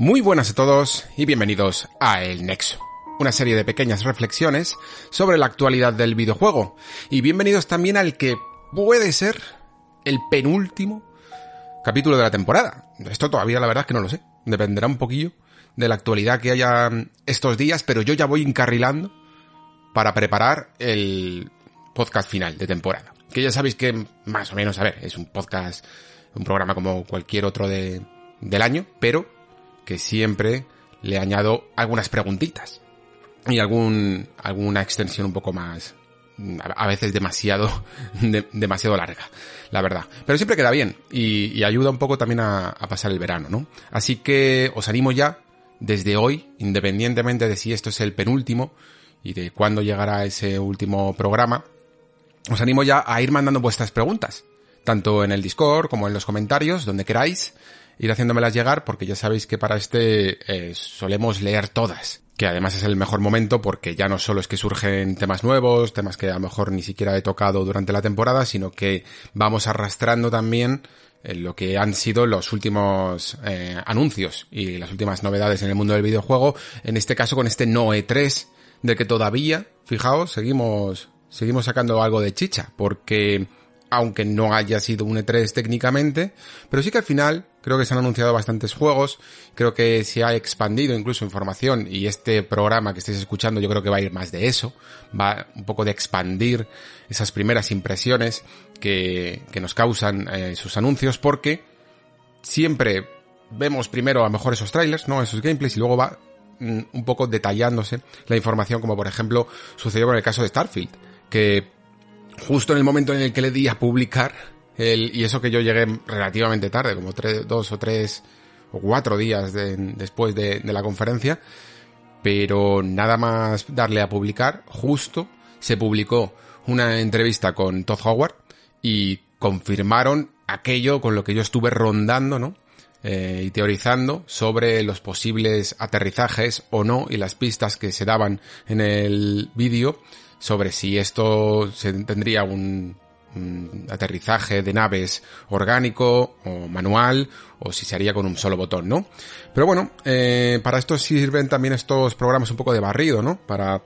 Muy buenas a todos y bienvenidos a El Nexo, una serie de pequeñas reflexiones sobre la actualidad del videojuego. Y bienvenidos también al que puede ser el penúltimo capítulo de la temporada. Esto todavía la verdad es que no lo sé. Dependerá un poquillo de la actualidad que haya estos días, pero yo ya voy encarrilando para preparar el podcast final de temporada. Que ya sabéis que más o menos, a ver, es un podcast, un programa como cualquier otro de, del año, pero que siempre le añado algunas preguntitas y algún, alguna extensión un poco más, a veces demasiado, de, demasiado larga, la verdad. Pero siempre queda bien y, y ayuda un poco también a, a, pasar el verano, ¿no? Así que os animo ya, desde hoy, independientemente de si esto es el penúltimo y de cuándo llegará ese último programa, os animo ya a ir mandando vuestras preguntas, tanto en el Discord como en los comentarios, donde queráis, ir haciéndomelas llegar porque ya sabéis que para este eh, solemos leer todas. Que además es el mejor momento porque ya no solo es que surgen temas nuevos, temas que a lo mejor ni siquiera he tocado durante la temporada, sino que vamos arrastrando también lo que han sido los últimos eh, anuncios y las últimas novedades en el mundo del videojuego, en este caso con este No E3, del que todavía, fijaos, seguimos, seguimos sacando algo de chicha, porque aunque no haya sido un E3 técnicamente, pero sí que al final creo que se han anunciado bastantes juegos, creo que se ha expandido incluso información y este programa que estáis escuchando yo creo que va a ir más de eso, va un poco de expandir esas primeras impresiones que, que nos causan eh, sus anuncios porque siempre vemos primero a lo mejor esos trailers, ¿no? Esos gameplays y luego va mm, un poco detallándose la información como por ejemplo sucedió con el caso de Starfield, que justo en el momento en el que le di a publicar, y eso que yo llegué relativamente tarde, como tres, dos o tres o cuatro días de, después de, la conferencia, pero nada más darle a publicar, justo se publicó una entrevista con Todd Howard y confirmaron aquello con lo que yo estuve rondando, ¿no? Eh, y teorizando sobre los posibles aterrizajes o no y las pistas que se daban en el vídeo sobre si esto se tendría un, aterrizaje de naves orgánico o manual o si se haría con un solo botón, ¿no? Pero bueno, eh, para esto sirven también estos programas un poco de barrido, ¿no? Para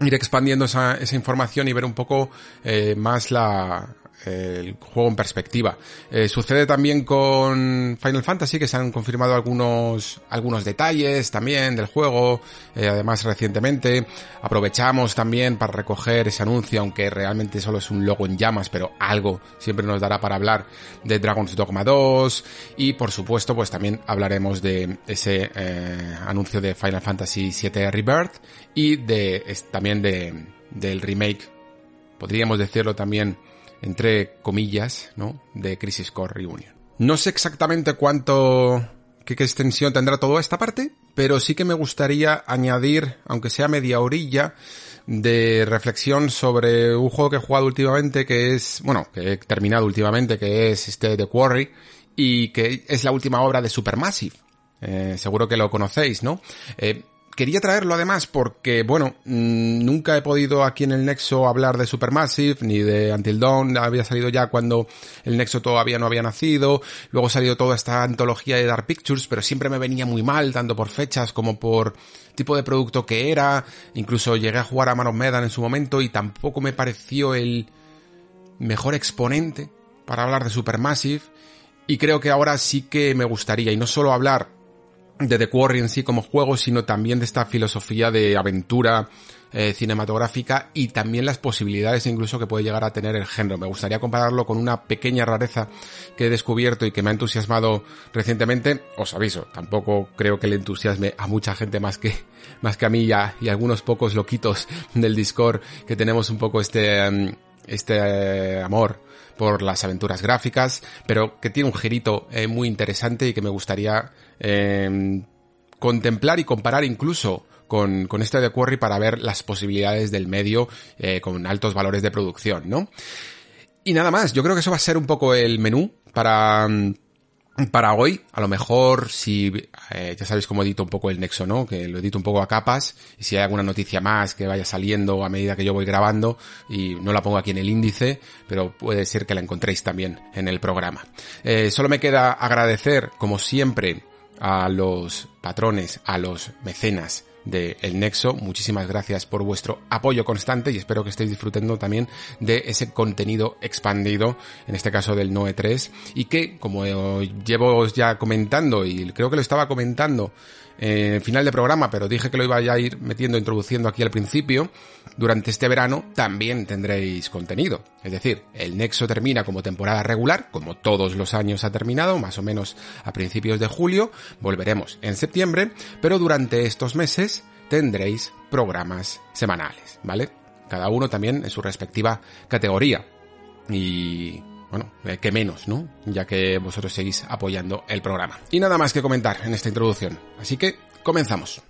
ir expandiendo esa, esa información y ver un poco eh, más la, el juego en perspectiva. Eh, sucede también con Final Fantasy que se han confirmado algunos algunos detalles también del juego, eh, además recientemente aprovechamos también para recoger ese anuncio, aunque realmente solo es un logo en llamas, pero algo siempre nos dará para hablar de Dragon's Dogma 2 y por supuesto pues también hablaremos de ese eh, anuncio de Final Fantasy 7 Rebirth y de es, también de del remake podríamos decirlo también entre comillas, ¿no? De Crisis Core Reunion. No sé exactamente cuánto, qué, extensión tendrá toda esta parte, pero sí que me gustaría añadir, aunque sea media orilla, de reflexión sobre un juego que he jugado últimamente, que es, bueno, que he terminado últimamente, que es este The Quarry, y que es la última obra de Supermassive. Eh, seguro que lo conocéis, ¿no? Eh, quería traerlo además porque, bueno, mmm, nunca he podido aquí en el Nexo hablar de Supermassive ni de Until Dawn, había salido ya cuando el Nexo todavía no había nacido, luego ha salido toda esta antología de Dark Pictures, pero siempre me venía muy mal, tanto por fechas como por tipo de producto que era, incluso llegué a jugar a Man of Medan en su momento y tampoco me pareció el mejor exponente para hablar de Supermassive, y creo que ahora sí que me gustaría, y no solo hablar de The Quarry en sí como juego, sino también de esta filosofía de aventura eh, cinematográfica y también las posibilidades incluso que puede llegar a tener el género. Me gustaría compararlo con una pequeña rareza que he descubierto y que me ha entusiasmado recientemente. Os aviso, tampoco creo que le entusiasme a mucha gente más que, más que a mí y, y algunos pocos loquitos del Discord que tenemos un poco este, um, este eh, amor por las aventuras gráficas, pero que tiene un girito eh, muy interesante y que me gustaría eh, contemplar y comparar incluso con, con este de Quarry para ver las posibilidades del medio eh, con altos valores de producción, ¿no? Y nada más, yo creo que eso va a ser un poco el menú para, mm, para hoy, a lo mejor si eh, ya sabéis cómo edito un poco el nexo, ¿no? Que lo edito un poco a capas y si hay alguna noticia más que vaya saliendo a medida que yo voy grabando y no la pongo aquí en el índice, pero puede ser que la encontréis también en el programa. Eh, solo me queda agradecer, como siempre, a los patrones, a los mecenas de El Nexo. Muchísimas gracias por vuestro apoyo constante y espero que estéis disfrutando también de ese contenido expandido, en este caso del Noe 3, y que, como llevo ya comentando, y creo que lo estaba comentando en final de programa, pero dije que lo iba a ir metiendo, introduciendo aquí al principio, durante este verano también tendréis contenido. Es decir, el Nexo termina como temporada regular, como todos los años ha terminado, más o menos a principios de julio, volveremos en septiembre, pero durante estos meses tendréis programas semanales, ¿vale? Cada uno también en su respectiva categoría. Y bueno, eh, que menos, ¿no? Ya que vosotros seguís apoyando el programa. Y nada más que comentar en esta introducción. Así que comenzamos.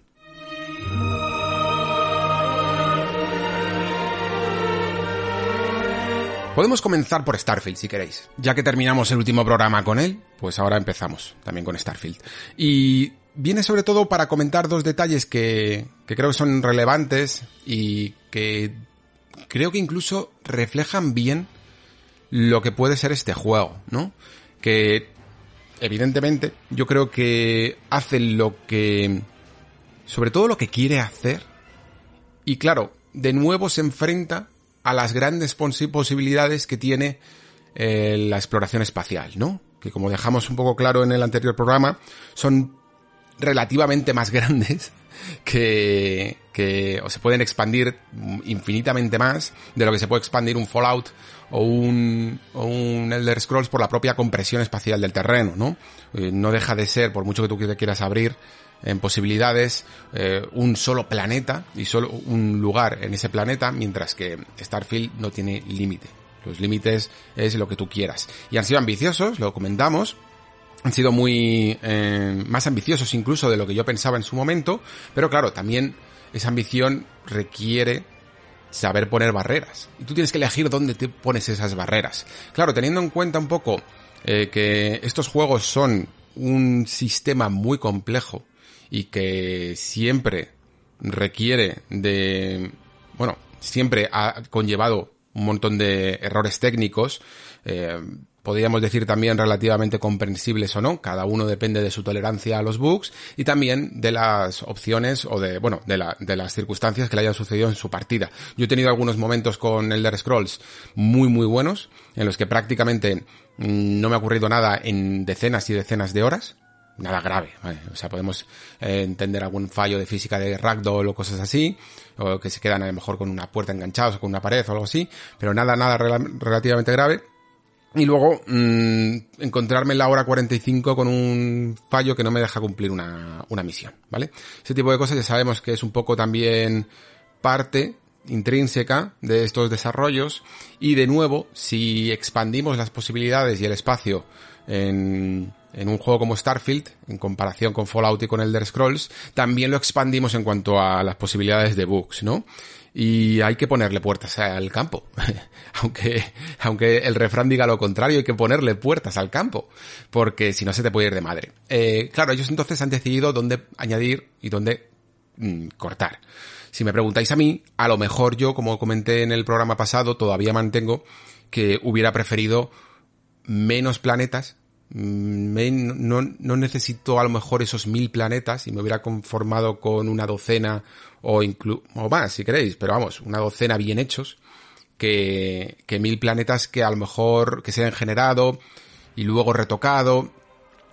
Podemos comenzar por Starfield si queréis. Ya que terminamos el último programa con él, pues ahora empezamos también con Starfield. Y viene sobre todo para comentar dos detalles que, que creo que son relevantes y que creo que incluso reflejan bien lo que puede ser este juego, ¿no? Que evidentemente yo creo que hace lo que sobre todo lo que quiere hacer y claro, de nuevo se enfrenta a las grandes posibilidades que tiene eh, la exploración espacial, ¿no? Que como dejamos un poco claro en el anterior programa, son relativamente más grandes que, que o se pueden expandir infinitamente más de lo que se puede expandir un Fallout o un, o un Elder Scrolls por la propia compresión espacial del terreno, ¿no? Eh, no deja de ser, por mucho que tú quieras abrir en posibilidades, eh, un solo planeta y solo un lugar en ese planeta, mientras que Starfield no tiene límite. Los límites es lo que tú quieras. Y han sido ambiciosos, lo comentamos, han sido muy eh, más ambiciosos incluso de lo que yo pensaba en su momento, pero claro, también esa ambición requiere saber poner barreras. Y tú tienes que elegir dónde te pones esas barreras. Claro, teniendo en cuenta un poco eh, que estos juegos son un sistema muy complejo y que siempre requiere de, bueno, siempre ha conllevado un montón de errores técnicos, eh, podríamos decir también relativamente comprensibles o no, cada uno depende de su tolerancia a los bugs y también de las opciones o de, bueno, de, la, de las circunstancias que le hayan sucedido en su partida. Yo he tenido algunos momentos con Elder Scrolls muy muy buenos, en los que prácticamente mm, no me ha ocurrido nada en decenas y decenas de horas, nada grave, o sea, podemos eh, entender algún fallo de física de ragdoll o cosas así, o que se quedan a lo mejor con una puerta enganchados o con una pared o algo así, pero nada, nada relativamente grave y luego mmm, encontrarme en la hora 45 con un fallo que no me deja cumplir una, una misión, ¿vale? Ese tipo de cosas ya sabemos que es un poco también parte intrínseca de estos desarrollos y de nuevo, si expandimos las posibilidades y el espacio en, en un juego como Starfield, en comparación con Fallout y con Elder Scrolls, también lo expandimos en cuanto a las posibilidades de bugs, ¿no? Y hay que ponerle puertas al campo. aunque, aunque el refrán diga lo contrario, hay que ponerle puertas al campo, porque si no se te puede ir de madre. Eh, claro, ellos entonces han decidido dónde añadir y dónde mm, cortar. Si me preguntáis a mí, a lo mejor yo, como comenté en el programa pasado, todavía mantengo que hubiera preferido menos planetas, mm, no, no, necesito a lo mejor esos mil planetas y me hubiera conformado con una docena o, inclu o más, si queréis, pero vamos, una docena bien hechos, que, que mil planetas que a lo mejor que se hayan generado y luego retocado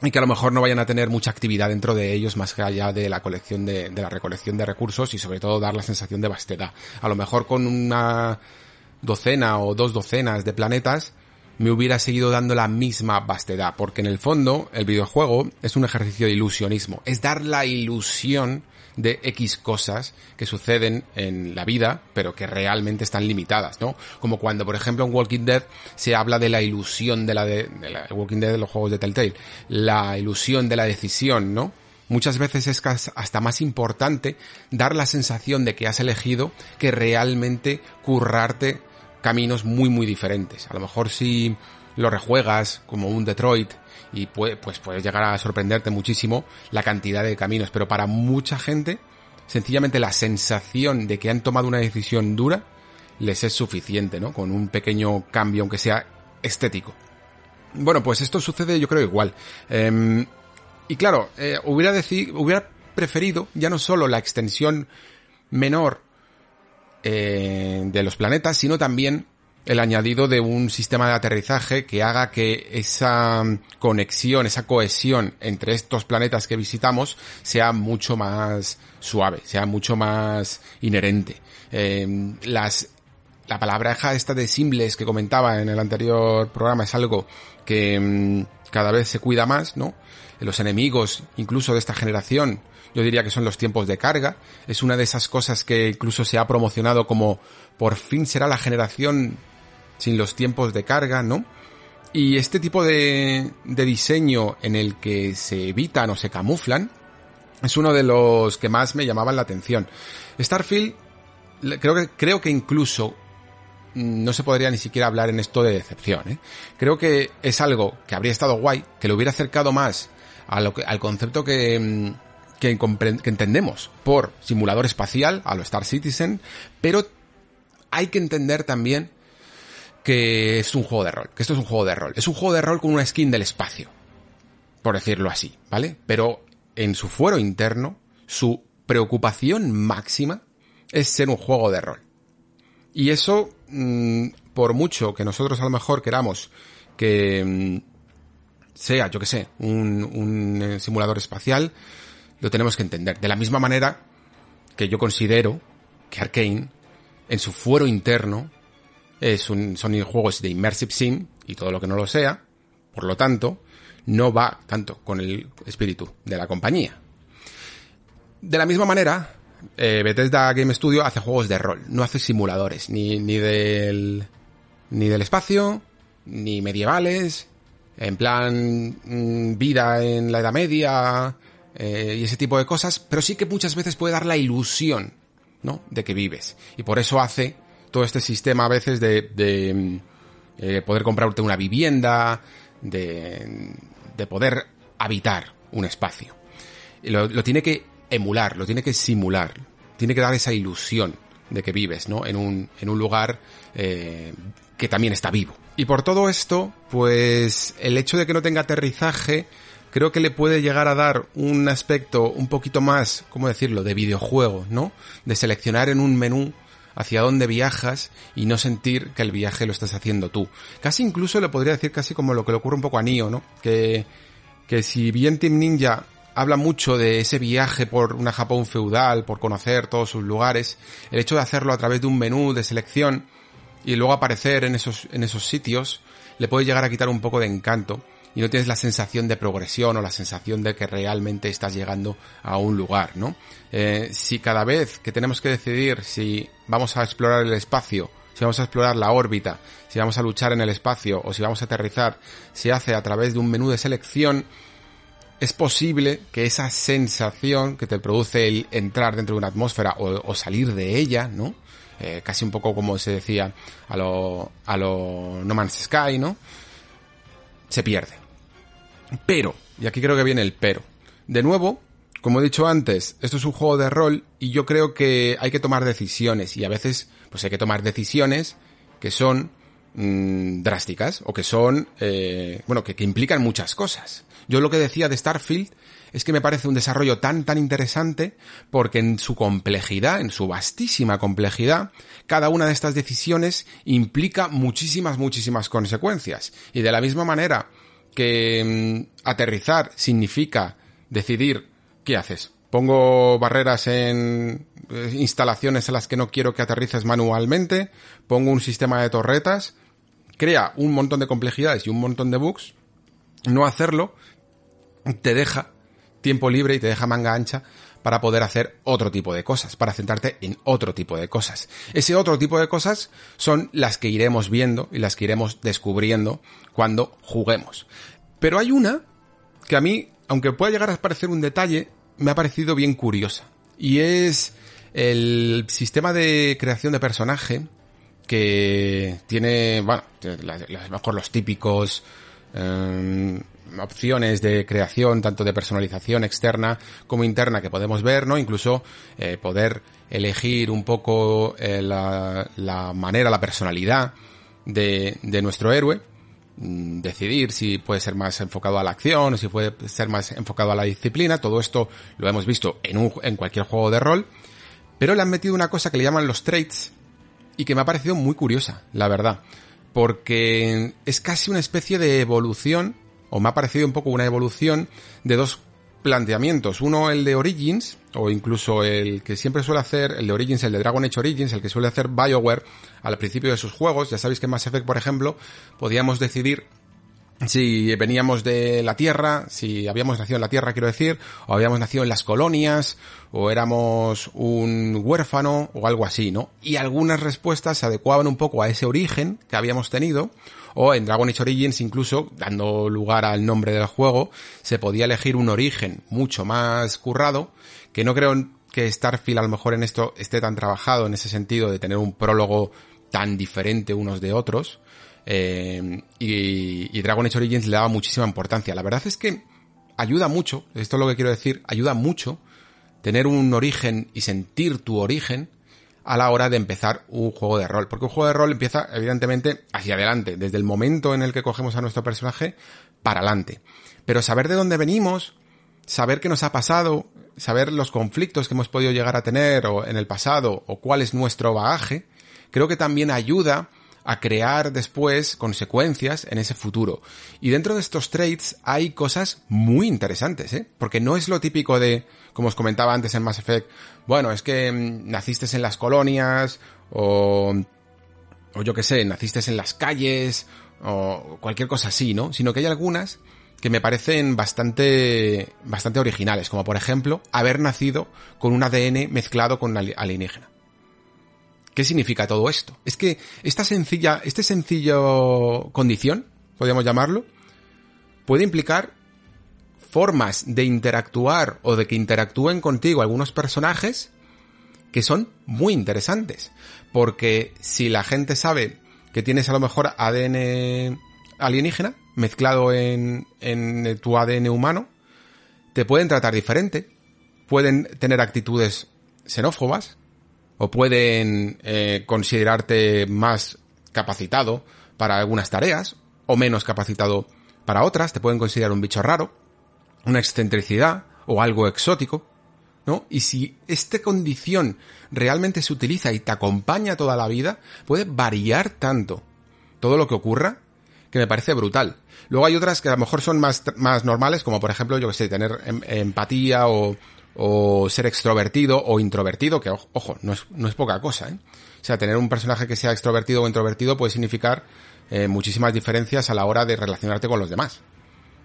y que a lo mejor no vayan a tener mucha actividad dentro de ellos más que allá de la colección de, de la recolección de recursos y sobre todo dar la sensación de vastedad. A lo mejor con una docena o dos docenas de planetas me hubiera seguido dando la misma vastedad, porque en el fondo el videojuego es un ejercicio de ilusionismo, es dar la ilusión de X cosas que suceden en la vida, pero que realmente están limitadas, ¿no? Como cuando, por ejemplo, en Walking Dead se habla de la ilusión de la de, Walking Dead de los juegos de Telltale, la ilusión de la decisión, ¿no? Muchas veces es hasta más importante dar la sensación de que has elegido que realmente currarte caminos muy muy diferentes. A lo mejor si lo rejuegas como un Detroit y pues puedes llegar a sorprenderte muchísimo la cantidad de caminos, pero para mucha gente sencillamente la sensación de que han tomado una decisión dura les es suficiente, ¿no? Con un pequeño cambio, aunque sea estético. Bueno, pues esto sucede yo creo igual. Em, y claro, eh, hubiera, hubiera preferido ya no solo la extensión menor eh, de los planetas, sino también el añadido de un sistema de aterrizaje que haga que esa conexión, esa cohesión entre estos planetas que visitamos sea mucho más suave, sea mucho más inherente. Eh, las, la palabreja esta de simples que comentaba en el anterior programa es algo que mm, cada vez se cuida más, ¿no? Los enemigos, incluso de esta generación, yo diría que son los tiempos de carga. Es una de esas cosas que incluso se ha promocionado como por fin será la generación sin los tiempos de carga, ¿no? Y este tipo de, de diseño en el que se evitan o se camuflan es uno de los que más me llamaban la atención. Starfield, creo que, creo que incluso mm, no se podría ni siquiera hablar en esto de decepción. ¿eh? Creo que es algo que habría estado guay, que lo hubiera acercado más al concepto que, mm, que, que entendemos por simulador espacial, a lo Star Citizen, pero hay que entender también que es un juego de rol, que esto es un juego de rol. Es un juego de rol con una skin del espacio, por decirlo así, ¿vale? Pero en su fuero interno, su preocupación máxima es ser un juego de rol. Y eso, mm, por mucho que nosotros a lo mejor queramos que mm, sea, yo que sé, un, un eh, simulador espacial, lo tenemos que entender. De la misma manera que yo considero que Arkane, en su fuero interno, es un, son juegos de Immersive Sim y todo lo que no lo sea, por lo tanto, no va tanto con el espíritu de la compañía. De la misma manera, eh, Bethesda Game Studio hace juegos de rol, no hace simuladores, ni, ni del, ni del espacio, ni medievales, en plan mm, vida en la Edad Media eh, y ese tipo de cosas, pero sí que muchas veces puede dar la ilusión, ¿no? De que vives. Y por eso hace todo este sistema a veces de, de eh, poder comprarte una vivienda, de, de poder habitar un espacio. Lo, lo, tiene que emular, lo tiene que simular, tiene que dar esa ilusión de que vives, ¿no? En un, en un lugar eh, que también está vivo. Y por todo esto, pues el hecho de que no tenga aterrizaje, creo que le puede llegar a dar un aspecto un poquito más, ¿cómo decirlo?, de videojuego, ¿no? De seleccionar en un menú hacia dónde viajas y no sentir que el viaje lo estás haciendo tú. Casi incluso le podría decir casi como lo que le ocurre un poco a Nio, ¿no? Que, que si bien Team Ninja habla mucho de ese viaje por una Japón feudal, por conocer todos sus lugares, el hecho de hacerlo a través de un menú de selección y luego aparecer en esos, en esos sitios, le puede llegar a quitar un poco de encanto y no tienes la sensación de progresión o la sensación de que realmente estás llegando a un lugar, ¿no? Eh, si cada vez que tenemos que decidir si vamos a explorar el espacio, si vamos a explorar la órbita, si vamos a luchar en el espacio o si vamos a aterrizar, se hace a través de un menú de selección, es posible que esa sensación que te produce el entrar dentro de una atmósfera o, salir de ella, ¿no? Eh, casi un poco como se decía a lo, a lo No Man's Sky, ¿no? Se pierde. Pero, y aquí creo que viene el pero. De nuevo, como he dicho antes, esto es un juego de rol y yo creo que hay que tomar decisiones y a veces pues hay que tomar decisiones que son mmm, drásticas o que son, eh, bueno, que, que implican muchas cosas. Yo lo que decía de Starfield es que me parece un desarrollo tan tan interesante porque en su complejidad, en su vastísima complejidad, cada una de estas decisiones implica muchísimas muchísimas consecuencias. Y de la misma manera que mmm, aterrizar significa decidir qué haces. Pongo barreras en eh, instalaciones en las que no quiero que aterrices manualmente, pongo un sistema de torretas, crea un montón de complejidades y un montón de bugs. No hacerlo te deja tiempo libre y te deja manga ancha para poder hacer otro tipo de cosas, para centrarte en otro tipo de cosas. Ese otro tipo de cosas son las que iremos viendo y las que iremos descubriendo cuando juguemos. Pero hay una que a mí, aunque pueda llegar a parecer un detalle, me ha parecido bien curiosa. Y es el sistema de creación de personaje que tiene, bueno, mejor los típicos em, opciones de creación, tanto de personalización externa como interna que podemos ver, ¿no? Incluso eh, poder elegir un poco eh, la, la, manera, la personalidad de, de nuestro héroe, mm, decidir si puede ser más enfocado a la acción o si puede ser más enfocado a la disciplina, todo esto lo hemos visto en, un, en cualquier juego de rol, pero le han metido una cosa que le llaman los traits y que me ha parecido muy curiosa, la verdad, porque es casi una especie de evolución o me ha parecido un poco una evolución de dos planteamientos. Uno el de Origins, o incluso el que siempre suele hacer, el de Origins, el de Dragon Age Origins, el que suele hacer BioWare al principio de sus juegos. Ya sabéis que en Mass Effect, por ejemplo, podíamos decidir si veníamos de la Tierra, si habíamos nacido en la Tierra, quiero decir, o habíamos nacido en las colonias, o éramos un huérfano, o algo así, ¿no? Y algunas respuestas se adecuaban un poco a ese origen que habíamos tenido, o en Dragon Age Origins incluso, dando lugar al nombre del juego, se podía elegir un origen mucho más currado, que no creo que Starfield a lo mejor en esto esté tan trabajado en ese sentido de tener un prólogo tan diferente unos de otros, eh, y, y, Dragon Age Origins le daba muchísima importancia. La verdad es que ayuda mucho, esto es lo que quiero decir, ayuda mucho tener un origen y sentir tu origen a la hora de empezar un juego de rol. Porque un juego de rol empieza, evidentemente, hacia adelante, desde el momento en el que cogemos a nuestro personaje para adelante. Pero saber de dónde venimos, saber qué nos ha pasado, saber los conflictos que hemos podido llegar a tener o en el pasado o cuál es nuestro bagaje, creo que también ayuda a crear después consecuencias en ese futuro. Y dentro de estos traits hay cosas muy interesantes, ¿eh? Porque no es lo típico de, como os comentaba antes en Mass Effect, bueno, es que mm, naciste en las colonias, o, o yo que sé, naciste en las calles, o cualquier cosa así, ¿no? Sino que hay algunas que me parecen bastante, bastante originales, como por ejemplo, haber nacido con un ADN mezclado con alienígena. ¿Qué significa todo esto? Es que esta sencilla, este sencillo condición, podríamos llamarlo, puede implicar formas de interactuar o de que interactúen contigo algunos personajes que son muy interesantes. Porque si la gente sabe que tienes a lo mejor ADN alienígena mezclado en, en tu ADN humano, te pueden tratar diferente, pueden tener actitudes xenófobas, o pueden eh, considerarte más capacitado para algunas tareas o menos capacitado para otras, te pueden considerar un bicho raro, una excentricidad o algo exótico, ¿no? Y si esta condición realmente se utiliza y te acompaña toda la vida, puede variar tanto todo lo que ocurra que me parece brutal. Luego hay otras que a lo mejor son más, más normales, como por ejemplo, yo que sé, tener em, empatía o, o ser extrovertido o introvertido, que ojo, no es, no es poca cosa, ¿eh? O sea, tener un personaje que sea extrovertido o introvertido puede significar eh, muchísimas diferencias a la hora de relacionarte con los demás.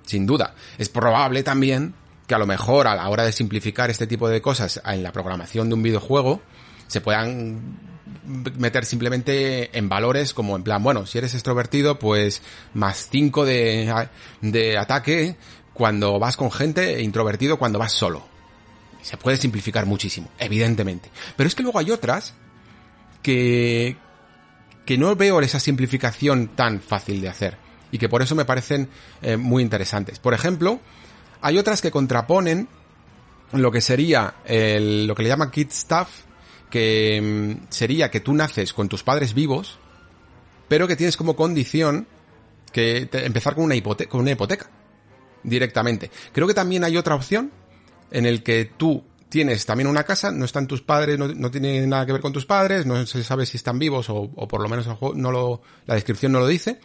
Sin duda. Es probable también que a lo mejor a la hora de simplificar este tipo de cosas en la programación de un videojuego se puedan meter simplemente en valores como en plan, bueno, si eres extrovertido, pues más 5 de, de ataque cuando vas con gente e introvertido cuando vas solo se puede simplificar muchísimo, evidentemente. Pero es que luego hay otras que, que no veo esa simplificación tan fácil de hacer y que por eso me parecen eh, muy interesantes. Por ejemplo, hay otras que contraponen lo que sería el, lo que le llaman kid stuff, que mm, sería que tú naces con tus padres vivos, pero que tienes como condición que empezar con una, hipoteca, con una hipoteca directamente. Creo que también hay otra opción en el que tú tienes también una casa, no están tus padres, no, tiene nada que ver con tus padres, no se sabe si están vivos o, por lo menos no lo, la descripción no lo dice,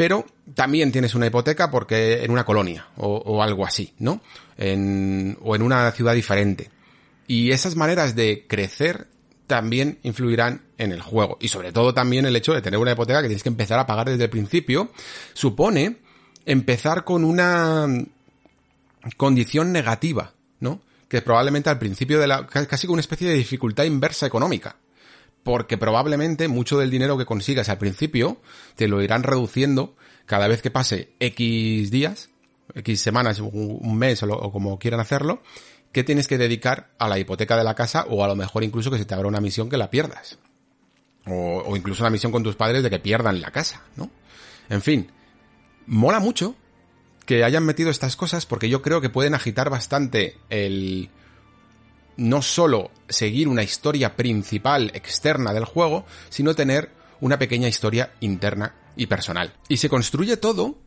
pero también tienes una hipoteca porque en una colonia o, algo así, ¿no? En, o en una ciudad diferente. Y esas maneras de crecer también influirán en el juego. Y sobre todo también el hecho de tener una hipoteca que tienes que empezar a pagar desde el principio, supone empezar con una condición negativa, ¿no? que probablemente al principio de la, casi con una especie de dificultad inversa económica. Porque probablemente mucho del dinero que consigas al principio te lo irán reduciendo cada vez que pase X días, X semanas, un mes o, como quieran hacerlo, que tienes que dedicar a la hipoteca de la casa o a lo mejor incluso que se te abra una misión que la pierdas. O, o incluso una misión con tus padres de que pierdan la casa, ¿no? En fin, mola mucho que hayan metido estas cosas porque yo creo que pueden agitar bastante el no solo seguir una historia principal externa del juego, sino tener una pequeña historia interna y personal. Y se construye todo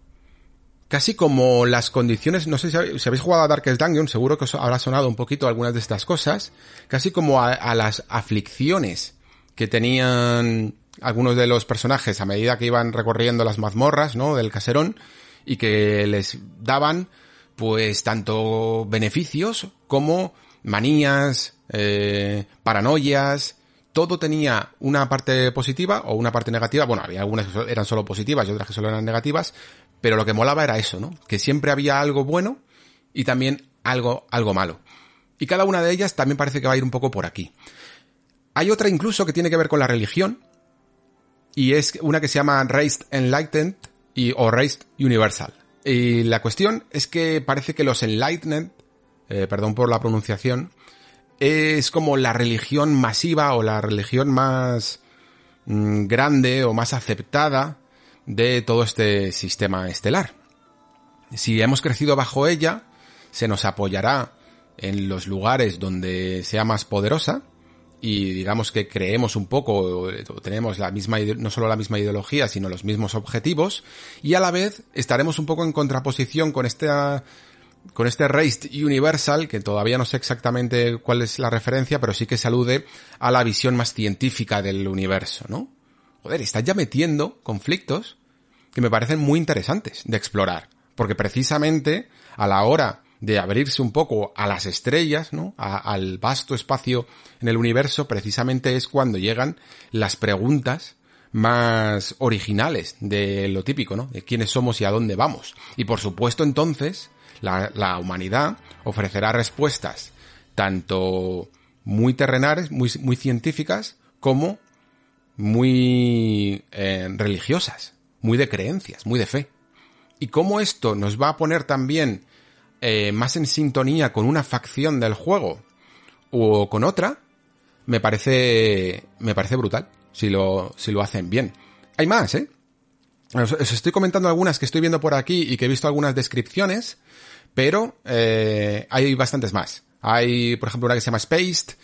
casi como las condiciones, no sé si habéis, jugado a Darkest Dungeon, seguro que os habrá sonado un poquito algunas de estas cosas, casi como a las aflicciones que tenían algunos de los personajes a medida que iban recorriendo las mazmorras, ¿no? Del caserón y que les daban pues tanto beneficios como manías, eh, paranoias, todo tenía una parte positiva o una parte negativa. Bueno, había algunas que eran solo positivas y otras que solo eran negativas, pero lo que molaba era eso, ¿no? Que siempre había algo bueno y también algo, algo malo. Y cada una de ellas también parece que va a ir un poco por aquí. Hay otra incluso que tiene que ver con la religión, y es una que se llama Raised Enlightened y, o Raised Universal. Y la cuestión es que parece que los Enlightened, eh, perdón por la pronunciación, es como la religión masiva o la religión más mm, grande o más aceptada de todo este sistema estelar. Si hemos crecido bajo ella, se nos apoyará en los lugares donde sea más poderosa, y digamos que creemos un poco, o tenemos la misma, no solo la misma ideología, sino los mismos objetivos, y a la vez estaremos un poco en contraposición con esta, con este Race Universal, que todavía no sé exactamente cuál es la referencia, pero sí que se alude a la visión más científica del universo, ¿no? Joder, estás ya metiendo conflictos que me parecen muy interesantes de explorar, porque precisamente a la hora de abrirse un poco a las estrellas, ¿no? al vasto espacio en el universo, precisamente es cuando llegan las preguntas más originales de lo típico, ¿no? De quiénes somos y a dónde vamos. Y por supuesto entonces, la, la humanidad ofrecerá respuestas tanto muy terrenales, muy, muy científicas, como muy eh, religiosas, muy de creencias, muy de fe. Y cómo esto nos va a poner también eh, más en sintonía con una facción del juego o con otra, me parece, me parece brutal si lo, si lo hacen bien. Hay más, ¿eh? Os, estoy comentando algunas que estoy viendo por aquí y que he visto algunas descripciones, pero eh, hay bastantes más. Hay, por ejemplo, una que se llama Spaced,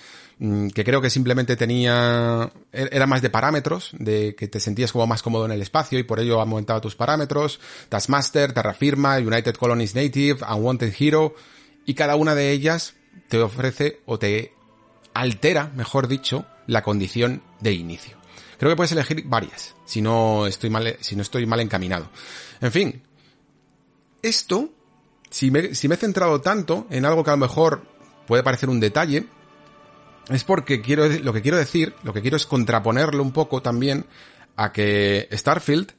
Mm, que creo que simplemente tenía, e-, era más de parámetros, de que te sentías como más cómodo en el espacio y por ello aumentaba tus parámetros, Taskmaster, Terrafirma, United Colonies Native, Unwanted Hero, y cada una de ellas te ofrece o te altera, mejor dicho, la condición de inicio. Creo que puedes elegir varias, si no estoy mal, si no estoy mal encaminado. En fin, esto, si me, he centrado tanto en algo que a lo mejor puede parecer un detalle, es porque quiero, lo que quiero decir, lo que quiero es contraponerlo un poco también a que Starfield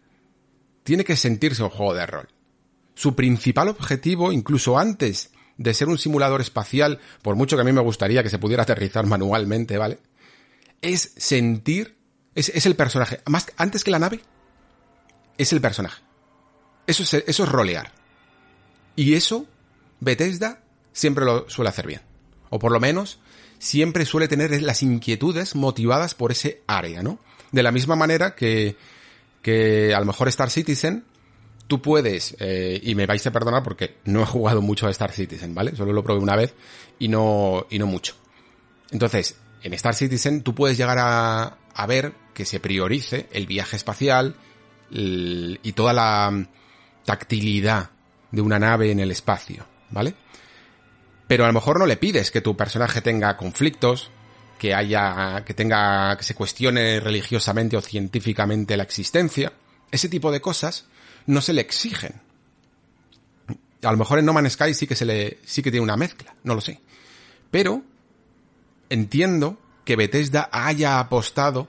tiene que sentirse un juego de rol. Su principal objetivo, incluso antes de ser un simulador espacial, por mucho que a mí me gustaría que se pudiera aterrizar manualmente, ¿vale? Es sentir, es, el personaje. Más, antes que la nave, es el personaje. Eso es, eso es rolear. Y eso, Bethesda siempre lo suele hacer bien. O por lo menos, siempre suele tener las inquietudes motivadas por ese área, ¿no? De la misma manera que, que a lo mejor Star Citizen, tú puedes, eh, y me vais a perdonar porque no he jugado mucho a Star Citizen, ¿vale? Solo lo probé una vez y no, y no mucho. Entonces, en Star Citizen tú puedes llegar a, a ver que se priorice el viaje espacial y toda la tactilidad de una nave en el espacio, ¿vale? pero a lo mejor no le pides que tu personaje tenga conflictos, que haya, que tenga, que se cuestione religiosamente o científicamente la existencia. Ese tipo de cosas no se le exigen. A lo mejor en No Man's Sky sí que se le, sí que tiene una mezcla, no lo sé. Pero entiendo que Bethesda haya apostado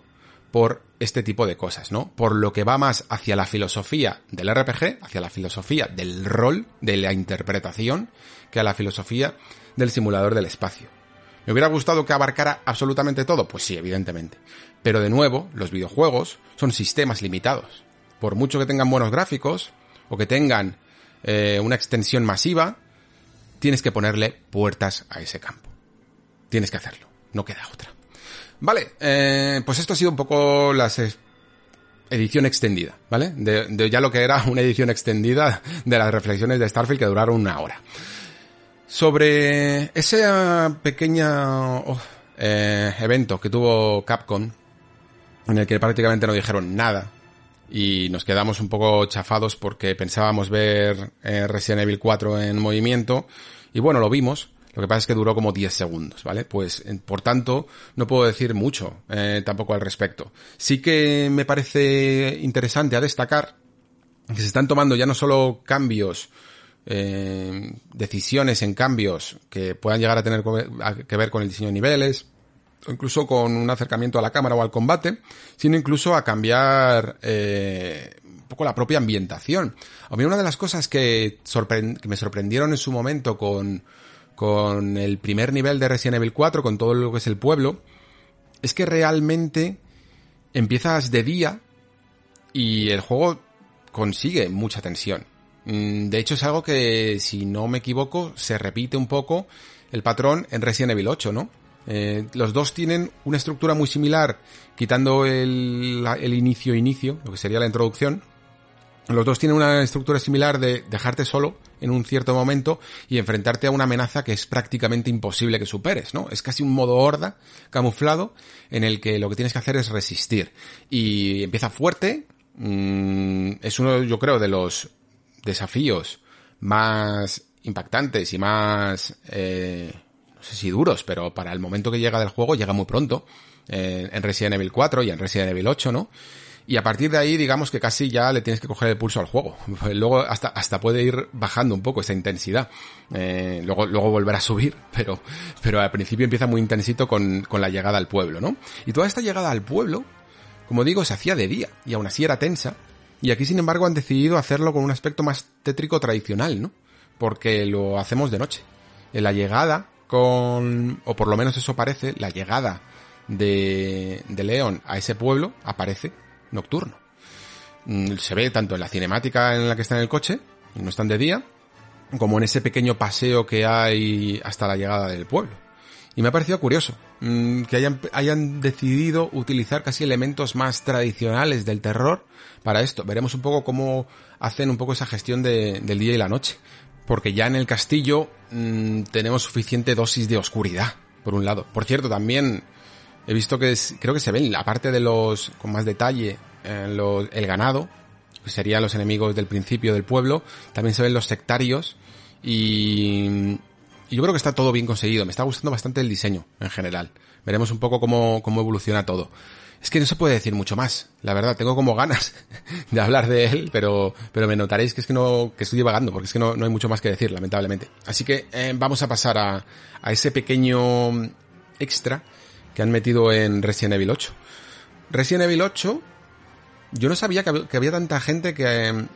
por este tipo de cosas, ¿no? Por lo que va más hacia la filosofía del RPG, hacia la filosofía del rol, de la interpretación, que a la filosofía del simulador del espacio. ¿Me hubiera gustado que abarcara absolutamente todo? Pues sí, evidentemente. Pero de nuevo, los videojuegos son sistemas limitados. Por mucho que tengan buenos gráficos, o que tengan eh, una extensión masiva, tienes que ponerle puertas a ese campo. Tienes que hacerlo, no queda otra. Vale, eh, pues esto ha sido un poco la edición extendida, ¿vale? De, ya lo que era una edición extendida de las reflexiones de Starfield que duraron una hora. Sobre ese pequeño oh, eh, evento que tuvo Capcom, en el que prácticamente no dijeron nada, y nos quedamos un poco chafados porque pensábamos ver eh, Resident Evil 4 en movimiento, y bueno, lo vimos, lo que pasa es que duró como 10 segundos, ¿vale? Pues, por tanto, no puedo decir mucho eh, tampoco al respecto. Sí que me parece interesante a destacar que se están tomando ya no solo cambios, eh, decisiones en cambios que puedan llegar a tener que ver con el diseño de niveles, o incluso con un acercamiento a la cámara o al combate, sino incluso a cambiar eh, un poco la propia ambientación. A mí una de las cosas que, que me sorprendieron en su momento con con el primer nivel de Resident Evil 4, con todo lo que es el pueblo, es que realmente empiezas de día y el juego consigue mucha tensión. Mm, de hecho es algo que, si no me equivoco, se repite un poco el patrón en Resident Evil 8, ¿no? Eh, los dos tienen una estructura muy similar, quitando el, el inicio-inicio, lo que sería la introducción, los dos tienen una estructura similar de dejarte solo en un cierto momento y enfrentarte a una amenaza que es prácticamente imposible que superes, ¿no? Es casi un modo horda camuflado en el que lo que tienes que hacer es resistir. Y empieza fuerte, mm, es uno, yo creo, de los desafíos más impactantes y más, eh, no sé si duros, pero para el momento que llega del juego llega muy pronto, eh, en Resident Evil 4 y en Resident Evil 8, ¿no? Y a partir de ahí digamos que casi ya le tienes que coger el pulso al juego. Luego hasta, hasta puede ir bajando un poco esa intensidad. Eh, luego, luego volverá a subir, pero, pero al principio empieza muy intensito con, con la llegada al pueblo, ¿no? Y toda esta llegada al pueblo, como digo, se hacía de día y aún así era tensa. Y aquí sin embargo han decidido hacerlo con un aspecto más tétrico tradicional, ¿no? Porque lo hacemos de noche. En la llegada con, o por lo menos eso parece, la llegada de, de León a ese pueblo aparece nocturno. Mm, se ve tanto en la cinemática en la que está en el coche, no están de día, como en ese pequeño paseo que hay hasta la llegada del pueblo. Y me ha parecido curioso mm, que hayan, hayan decidido utilizar casi elementos más tradicionales del terror para esto. Veremos un poco cómo hacen un poco esa gestión del día y la noche. Porque ya en el castillo mm, tenemos suficiente dosis de oscuridad, por un lado. Por cierto, también He visto que creo que se ven, aparte de los, con más detalle, eh, el ganado, que serían los enemigos del principio del pueblo, también se ven los sectarios y, yo creo que está todo bien conseguido. Me está gustando bastante el diseño en general. Veremos un poco cómo, cómo evoluciona todo. Es que no se puede decir mucho más, la verdad, tengo como ganas de hablar de él, pero, pero me notaréis que es que no, que estoy divagando, porque es que no, no hay mucho más que decir, lamentablemente. Así que eh, vamos a pasar a, a ese pequeño extra que han metido en Resident Evil 8. Resident Evil 8, yo no sabía que había, tanta gente que em,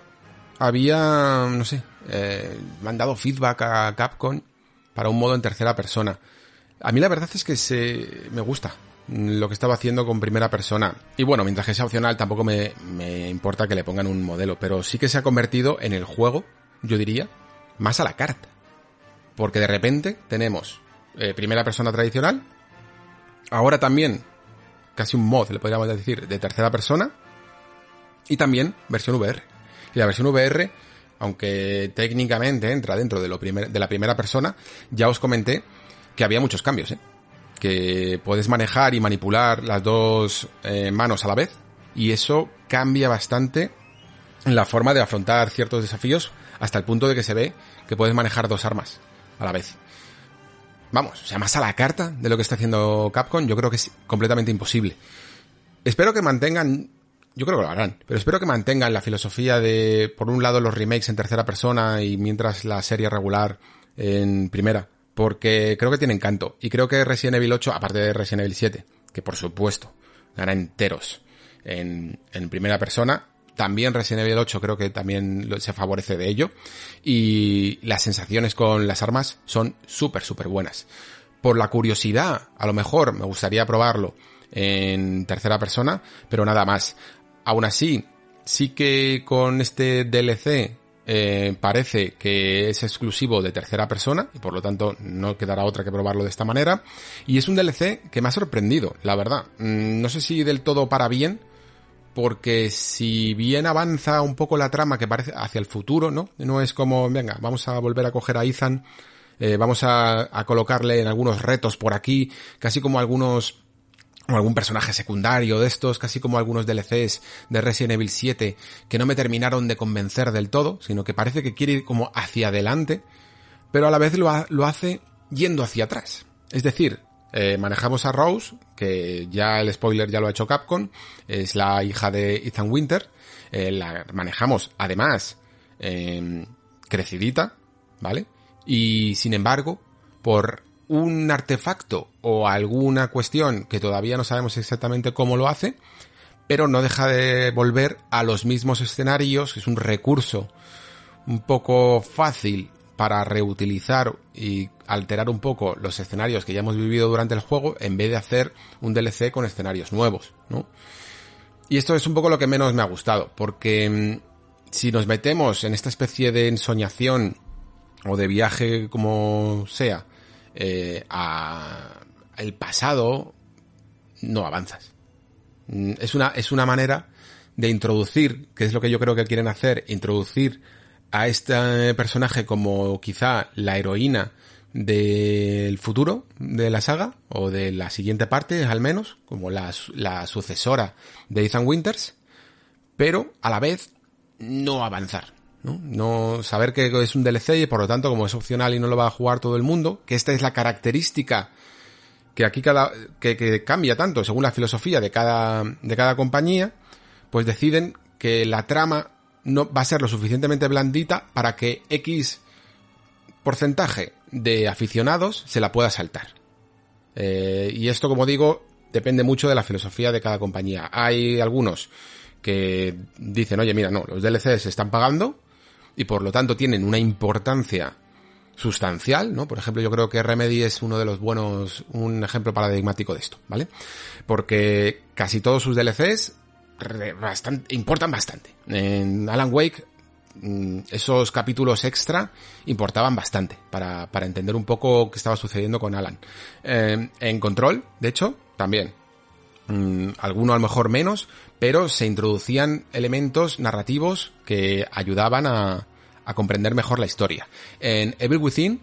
había, no sé, eh, mandado feedback a Capcom para un modo en tercera persona. A mí la verdad es que se, me gusta lo que estaba haciendo con primera persona. Y bueno, mientras que sea opcional tampoco me, me importa que le pongan un modelo, pero sí que se ha convertido en el juego, yo diría, más a la carta. Porque de repente tenemos eh, primera persona tradicional, Ahora también, casi un mod, le podríamos decir, de tercera persona. Y también versión VR. Y la versión VR, aunque técnicamente entra dentro de, lo de la primera persona, ya os comenté que había muchos cambios, ¿eh? que puedes manejar y manipular las dos eh, manos a la vez y eso cambia bastante la forma de afrontar ciertos desafíos hasta el punto de que se ve que puedes manejar dos armas a la vez vamos, o sea, más a la carta de lo que está haciendo Capcom, yo creo que es completamente imposible. Espero que mantengan, yo creo que lo harán, pero espero que mantengan la filosofía de, por un lado, los remakes en tercera persona y mientras la serie regular en primera, porque creo que tiene encanto. Y creo que Resident Evil 8, aparte de Resident Evil 7, que por supuesto, gana enteros en, en primera persona. También Resident Evil 8 creo que también se favorece de ello. Y las sensaciones con las armas son súper, súper buenas. Por la curiosidad, a lo mejor me gustaría probarlo en tercera persona, pero nada más. Aún así, sí que con este DLC eh, parece que es exclusivo de tercera persona y por lo tanto no quedará otra que probarlo de esta manera. Y es un DLC que me ha sorprendido, la verdad. Mm, no sé si del todo para bien, porque si bien avanza un poco la trama que parece hacia el futuro, ¿no? No es como, venga, vamos a volver a coger a Ethan, eh, vamos a, colocarle en algunos retos por aquí, casi como algunos o algún personaje secundario de estos, casi como algunos DLCs de Resident Evil 7, que no me terminaron de convencer del todo, sino que parece que quiere ir como hacia adelante, pero a la vez lo hace yendo hacia atrás. Es decir, eh, manejamos a Rose, que ya el spoiler ya lo ha hecho Capcom, es la hija de Ethan Winter, eh, la manejamos además eh, crecidita, ¿vale? Y sin embargo, por un artefacto o alguna cuestión que todavía no sabemos exactamente cómo lo hace, pero no deja de volver a los mismos escenarios, es un recurso un poco fácil para reutilizar y alterar un poco los escenarios que ya hemos vivido durante el juego en vez de hacer un DLC con escenarios nuevos, ¿no? Y esto es un poco lo que menos me ha gustado, porque mm, si nos metemos en esta especie de ensoñación o de viaje como sea, eh, a el pasado, no avanzas. Mm, es una, es una manera de introducir, que es lo que yo creo que quieren hacer, introducir a este personaje como quizá la heroína del futuro de la saga, o de la siguiente parte al menos, como la, sucesora de Ethan Winters, pero a la vez no avanzar. ¿no? saber que es un DLC y por lo tanto como es opcional y no lo va a jugar todo el mundo, que esta es la característica que aquí cada, que, cambia tanto según la filosofía de cada, de cada compañía, pues deciden que la trama no va a ser lo suficientemente blandita para que X porcentaje de aficionados se la pueda saltar. Eh, y esto, como digo, depende mucho de la filosofía de cada compañía. Hay algunos que dicen, oye, mira, no, los DLCs se están pagando, y por lo tanto tienen una importancia sustancial, ¿no? Por ejemplo, yo creo que Remedy es uno de los buenos, un ejemplo paradigmático de esto, ¿vale? Porque casi todos sus DLCs importan bastante. En Alan Wake, mm, esos capítulos extra importaban bastante para, para entender un poco qué estaba sucediendo con Alan. Eh, en Control, de hecho, también. Mm, alguno a lo mejor menos, pero se introducían elementos narrativos que ayudaban a, a comprender mejor la historia. En Evil Within,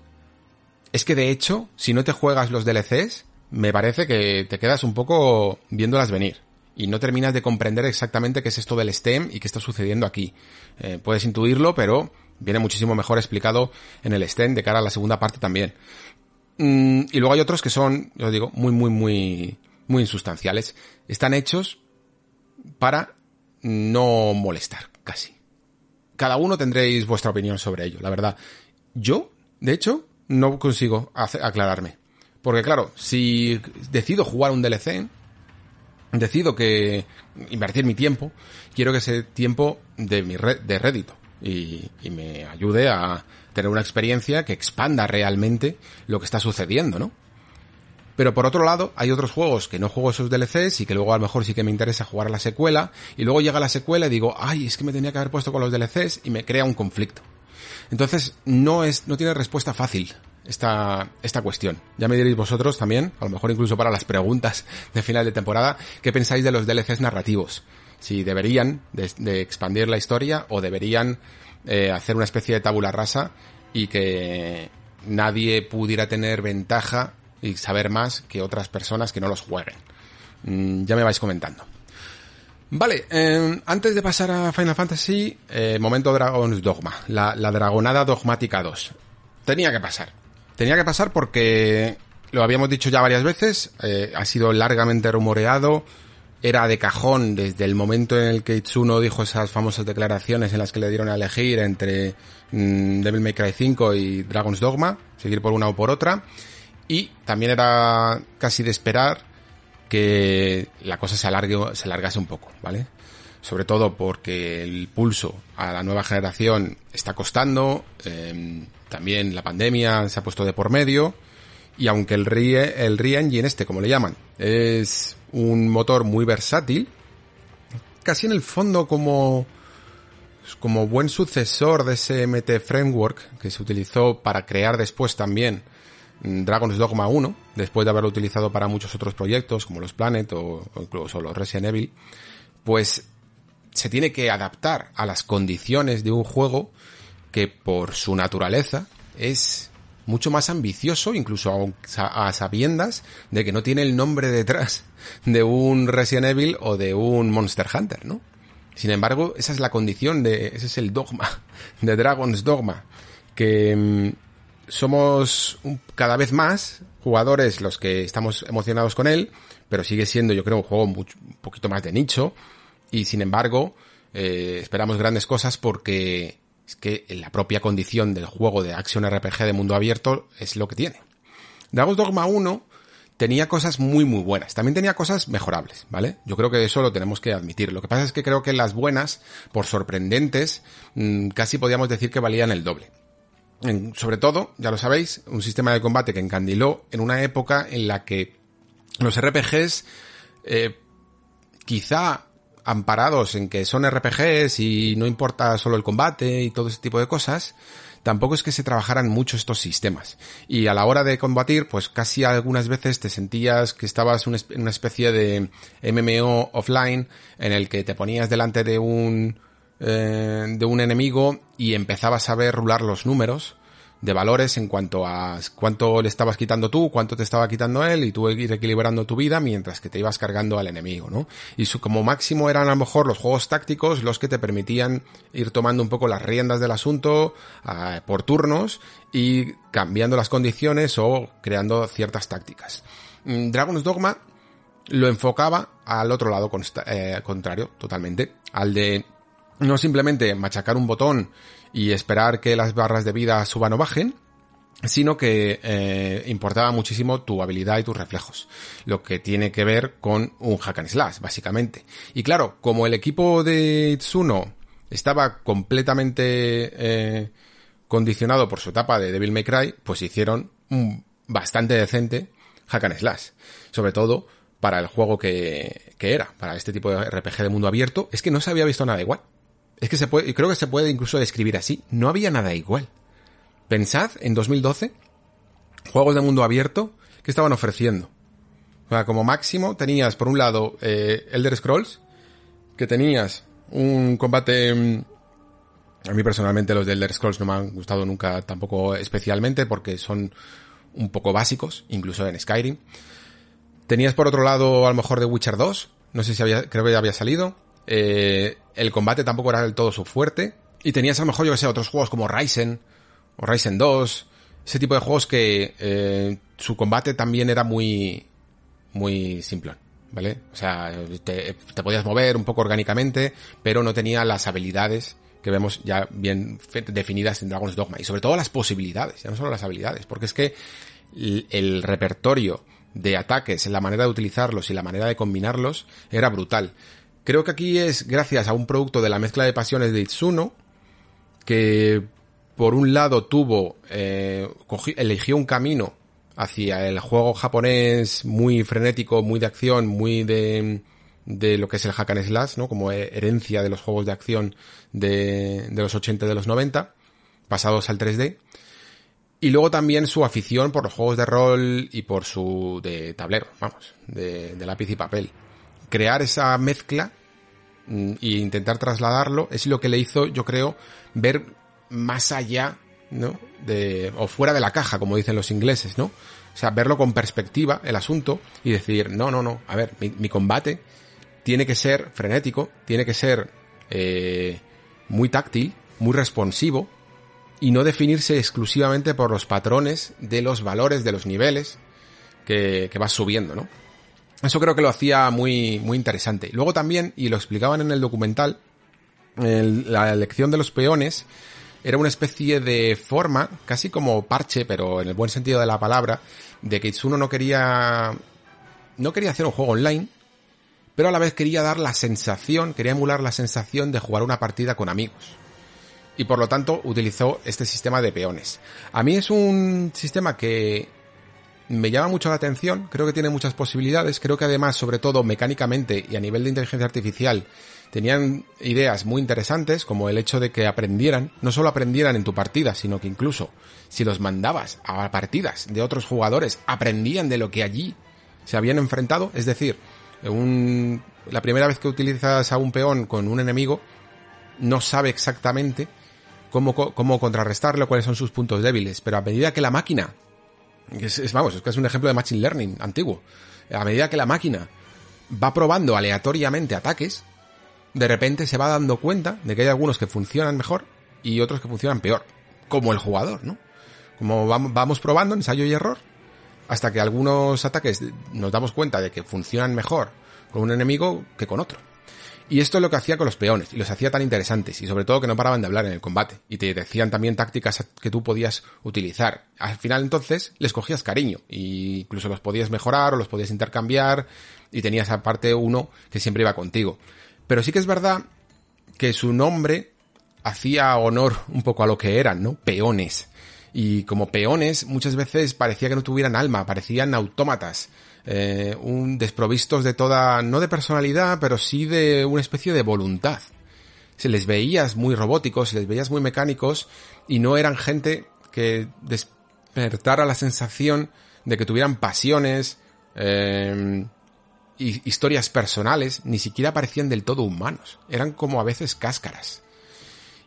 es que de hecho, si no te juegas los DLCs, me parece que te quedas un poco viéndolas venir. Y no terminas de comprender exactamente qué es esto del STEM y qué está sucediendo aquí. Eh, puedes intuirlo, pero viene muchísimo mejor explicado en el STEM de cara a la segunda parte también. Mm, y luego hay otros que son, yo digo, muy, muy, muy, muy insustanciales. Están hechos para no molestar, casi. Cada uno tendréis vuestra opinión sobre ello, la verdad. Yo, de hecho, no consigo aclararme. Porque claro, si decido jugar un DLC, decido que invertir mi tiempo, quiero que ese tiempo de mi red, de rédito y, y, me ayude a tener una experiencia que expanda realmente lo que está sucediendo, ¿no? Pero por otro lado, hay otros juegos que no juego esos DLCs y que luego a lo mejor sí que me interesa jugar a la secuela. Y luego llega la secuela y digo, ay, es que me tenía que haber puesto con los DLCs y me crea un conflicto. Entonces, no es, no tiene respuesta fácil esta, esta cuestión. Ya me diréis vosotros también, a lo mejor incluso para las preguntas de final de temporada, qué pensáis de los DLCs narrativos. Si deberían de, expandir la historia o deberían eh, hacer una especie de tabula rasa y que nadie pudiera tener ventaja y saber más que otras personas que no los jueguen. Mm, ya me vais comentando. Vale, eh, antes de pasar a Final Fantasy, eh, momento Dragon's Dogma, la, Dragonada Dogmática 2. Tenía que pasar. Tenía que pasar porque lo habíamos dicho ya varias veces, eh, ha sido largamente rumoreado, era de cajón desde el momento en el que Itsuno dijo esas famosas declaraciones en las que le dieron a elegir entre mm, Devil May Cry 5 y Dragon's Dogma, seguir por una o por otra. Y también era casi de esperar que la cosa se alargase un poco, ¿vale? Sobre todo porque el pulso a la nueva generación está costando, em, también la pandemia se ha puesto de por medio, y aunque el Re, el Re Engine este, como le llaman, es un motor muy versátil, casi en el fondo como, como buen sucesor de ese MT Framework que se utilizó para crear después también mm, Dragon's Dogma 1, después de haberlo utilizado para muchos otros proyectos como los Planet o, o incluso los Resident Evil, pues se tiene que adaptar a las condiciones de un juego que por su naturaleza es mucho más ambicioso, incluso a, sabiendas de que no tiene el nombre detrás de un Resident Evil o de un Monster Hunter, ¿no? Sin embargo, esa es la condición de, ese es el dogma de Dragon's Dogma, que mm, somos cada vez más jugadores los que estamos emocionados con él, pero sigue siendo, yo creo, un juego un poquito más de nicho, y sin embargo, eh, esperamos grandes cosas porque es que la propia condición del juego de acción RPG de mundo abierto es lo que tiene. Dragon's Dogma 1 tenía cosas muy muy buenas, también tenía cosas mejorables, ¿vale? Yo creo que eso lo tenemos que admitir. Lo que pasa es que creo que las buenas, por sorprendentes, mm, casi podíamos decir que valían el doble. sobre todo, ya lo sabéis, un sistema de combate que encandiló en una época en la que los RPGs eh, quizá amparados en que son RPGs y no importa solo el combate y todo ese tipo de cosas, tampoco es que se trabajaran mucho estos sistemas. Y a la hora de combatir, pues casi algunas veces te sentías que estabas en una especie de MMO offline en el que te ponías delante de un, eh, de un enemigo y empezabas a ver rular los números de valores en cuanto a cuánto le estabas quitando tú, cuánto te estaba quitando él y tú ir equilibrando tu vida mientras que te ibas cargando al enemigo, ¿no? Y su, como máximo eran a lo mejor los juegos tácticos los que te permitían ir tomando un poco las riendas del asunto por turnos y cambiando las condiciones o creando ciertas tácticas. Mm, Dragon's Dogma lo enfocaba al otro lado eh, contrario, totalmente, al de no simplemente machacar un botón y esperar que las barras de vida suban o bajen, sino que eh, importaba muchísimo tu habilidad y tus reflejos, lo que tiene que ver con un hack and slash, básicamente. Y claro, como el equipo de Itsuno estaba completamente eh, condicionado por su etapa de Devil May Cry, pues hicieron un bastante decente hack and slash, sobre todo para el juego que, que era, para este tipo de RPG de mundo abierto, es que no se había visto nada igual. Es que se puede, creo que se puede incluso describir así. No había nada igual. Pensad en 2012, juegos de mundo abierto que estaban ofreciendo. O sea, como máximo tenías por un lado eh, Elder Scrolls, que tenías un combate... Mm, a mí personalmente los de Elder Scrolls no me han gustado nunca tampoco especialmente porque son un poco básicos, incluso en Skyrim. Tenías por otro lado a lo mejor de Witcher 2, no sé si había, creo que ya había salido. Eh, el combate tampoco era del todo su fuerte. Y tenías a lo mejor, yo que sé, otros juegos como Ryzen o Ryzen 2. Ese tipo de juegos que eh, su combate también era muy, muy simplón. ¿Vale? O sea, te, podías mover un poco orgánicamente, pero no tenía las habilidades que vemos ya bien definidas en Dragon's Dogma. Y sobre todo las posibilidades, ya no solo las habilidades, porque es que el repertorio de ataques, la manera de utilizarlos y la manera de combinarlos era brutal. Creo que aquí es gracias a un producto de la mezcla de pasiones de Itsuno, que por un lado tuvo, eh, eligió un camino hacia el juego japonés muy frenético, muy de acción, muy de, de lo que es el hack and slash, ¿no? Como herencia de los juegos de acción de, de los 80 y de los 90, pasados al 3D. Y luego también su afición por los juegos de rol y por su de tablero, vamos, de, de lápiz y papel crear esa mezcla mm, e intentar trasladarlo es lo que le hizo, yo creo, ver más allá, ¿no? De, o fuera de la caja, como dicen los ingleses, ¿no? O sea, verlo con perspectiva, el asunto, y decir, no, no, no, a ver, mi, combate tiene que ser frenético, tiene que ser eh, muy táctil, muy responsivo, y no definirse exclusivamente por los patrones de los valores de los niveles que, que vas subiendo, ¿no? Eso creo que lo hacía muy, muy interesante. Luego también, y lo explicaban en el documental, la elección de los peones era una especie de forma, casi como parche, pero en el buen sentido de la palabra, de que Itsuno no quería no quería hacer un juego online, pero a la vez quería dar la sensación, quería emular la sensación de jugar una partida con amigos. Y por lo tanto utilizó este sistema de peones. A mí es un sistema que me llama mucho la atención, creo que tiene muchas posibilidades, creo que además, sobre todo mecánicamente y a nivel de inteligencia artificial, tenían ideas muy interesantes, como el hecho de que aprendieran, no solo aprendieran en tu partida, sino que incluso si los mandabas a partidas de otros jugadores, aprendían de lo que allí se habían enfrentado, es decir, un, la primera vez que utilizas a un peón con un enemigo, no sabe exactamente cómo, cómo contrarrestarlo, cuáles son sus puntos débiles, pero a medida que la máquina, es, vamos, es que es un ejemplo de Machine Learning antiguo, a medida que la máquina va probando aleatoriamente ataques, de repente se va dando cuenta de que hay algunos que funcionan mejor y otros que funcionan peor. Como el jugador, ¿no? Como vamos probando ensayo y error hasta que algunos ataques nos damos cuenta de que funcionan mejor con un enemigo que con otro. Y esto es lo que hacía con los peones, y los hacía tan interesantes, y sobre todo que no paraban de hablar en el combate, y te decían también tácticas que tú podías utilizar. Al final entonces les cogías cariño, y incluso los podías mejorar o los podías intercambiar, y tenías aparte uno que siempre iba contigo. Pero sí que es verdad que su nombre hacía honor un poco a lo que eran, ¿no? Peones. Y como peones muchas veces parecía que no tuvieran alma, parecían autómatas. Eh, un desprovistos de toda, no de personalidad, pero sí de una especie de voluntad. Se les veías muy robóticos, se les veías muy mecánicos y no eran gente que despertara la sensación de que tuvieran pasiones, eh, historias personales ni siquiera parecían del todo humanos, eran como a veces cáscaras.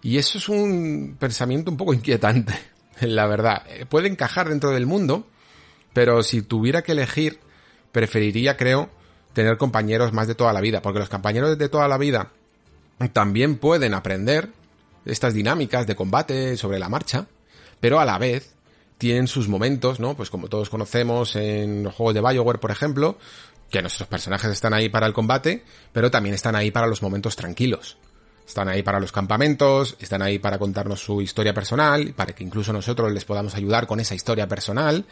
Y eso es un pensamiento un poco inquietante, la verdad. Eh, puede encajar dentro del mundo, pero si tuviera que elegir, preferiría, creo, tener compañeros más de toda la vida, porque los compañeros de toda la vida también pueden aprender estas dinámicas de combate sobre la marcha, pero a la vez tienen sus momentos, ¿no? Pues como todos conocemos en los juegos de Bioware, por ejemplo, que nuestros personajes están ahí para el combate, pero también están ahí para los momentos tranquilos. Están ahí para los campamentos, están ahí para contarnos su historia personal, para que incluso nosotros les podamos ayudar con esa historia personal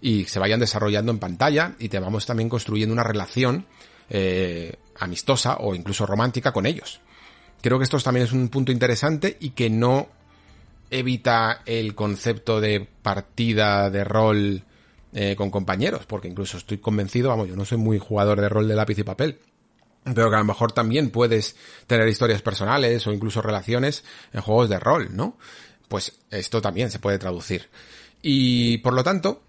y se vayan desarrollando en pantalla y te vamos también construyendo una relación eh, amistosa o incluso romántica con ellos. Creo que esto también es un punto interesante y que no evita el concepto de partida de rol eh, con compañeros, porque incluso estoy convencido, vamos, yo no soy muy jugador de rol de lápiz y papel, pero que a lo mejor también puedes tener historias personales o incluso relaciones en juegos de rol, ¿no? Pues esto también se puede traducir. Y por lo tanto,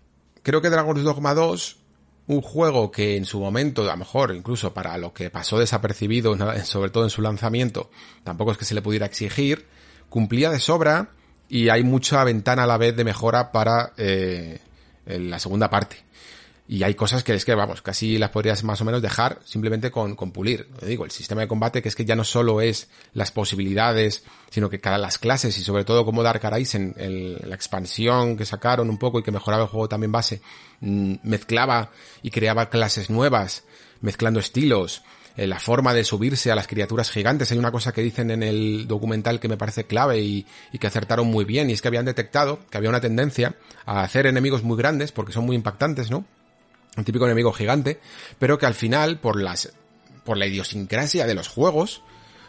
creo que Dragon's Dogma 2, un juego que en su momento, a lo mejor incluso para lo que pasó desapercibido, sobre todo en su lanzamiento, tampoco es que se le pudiera exigir, cumplía de sobra y hay mucha ventana a la vez de mejora para eh, la segunda parte. Y hay cosas que es que, vamos, casi las podrías más o menos dejar simplemente con, con pulir. digo, el sistema de combate que es que ya no solo es las posibilidades, sino que cada las clases y sobre todo como Dark Horizon, el, la expansión que sacaron un poco y que mejoraba el juego también base, mm, mezclaba y creaba clases nuevas, mezclando estilos, eh, la forma de subirse a las criaturas gigantes. Hay una cosa que dicen en el documental que me parece clave y, que acertaron muy bien, y es que habían detectado que había una tendencia a hacer enemigos muy grandes, porque son muy impactantes, ¿no? Un típico enemigo gigante, pero que al final, por las, por la idiosincrasia de los juegos,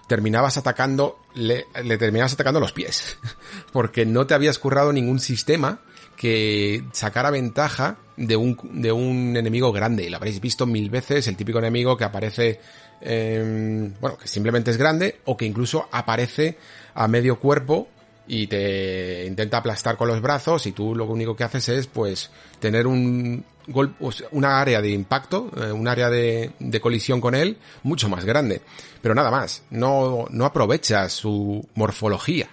terminabas atacando, le, terminabas atacando los pies. porque no te habías currado ningún sistema que sacara ventaja de un, de un enemigo grande. Y lo habréis visto mil veces, el típico enemigo que aparece, bueno, que simplemente es grande o que incluso aparece a medio cuerpo y te intenta aplastar con los brazos y tú lo único que haces es pues tener un una área de impacto, eh, un área de, colisión con él mucho más grande. Pero nada más, no, no aprovechas su morfología.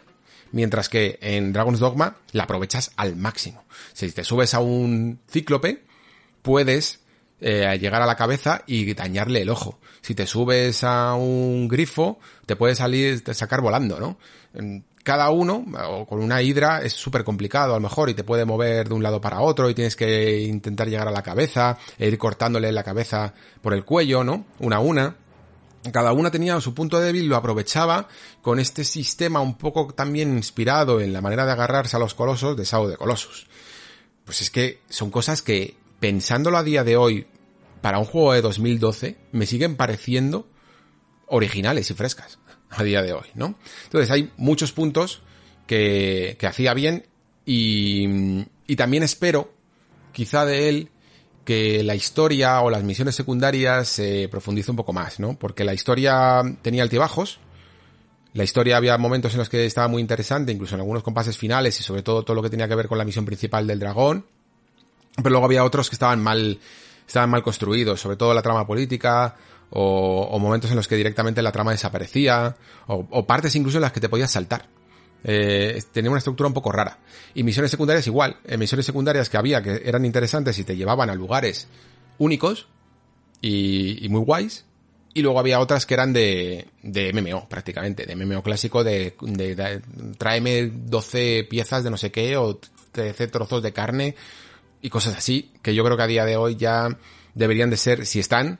Mientras que en Dragon's Dogma la aprovechas al máximo. Si te subes a un cíclope, puedes eh, llegar a la cabeza y dañarle el ojo. Si te subes a un grifo, te puede salir, te sacar volando, ¿no? Cada uno, o con una hidra, es súper complicado a lo mejor y te puede mover de un lado para otro y tienes que intentar llegar a la cabeza e ir cortándole la cabeza por el cuello, ¿no? Una a una cada una tenía su punto débil, lo aprovechaba con este sistema un poco también inspirado en la manera de agarrarse a los colosos de Sao de Colossus. Pues es que son cosas que, pensándolo a día de hoy, para un juego de 2012 me siguen pareciendo originales y frescas a día de hoy, ¿no? Entonces hay muchos puntos que, que hacía bien y, y también espero, quizá de él, que la historia o las misiones secundarias se profundice un poco más, ¿no? Porque la historia tenía altibajos, la historia había momentos en los que estaba muy interesante, incluso en algunos compases finales y sobre todo todo lo que tenía que ver con la misión principal del dragón, pero luego había otros que estaban mal, estaban mal construidos, sobre todo la trama política, o, momentos en los que directamente la trama desaparecía, o, partes incluso en las que te podías saltar. Eh, tenía una estructura un poco rara. Y misiones secundarias igual. En misiones secundarias que había que eran interesantes y te llevaban a lugares únicos y, muy guays. Y luego había otras que eran de, de MMO, prácticamente, de MMO clásico, de, de, de, tráeme 12 piezas de no sé qué, o 13 trozos de carne, y cosas así, que yo creo que a día de hoy ya deberían de ser, si están,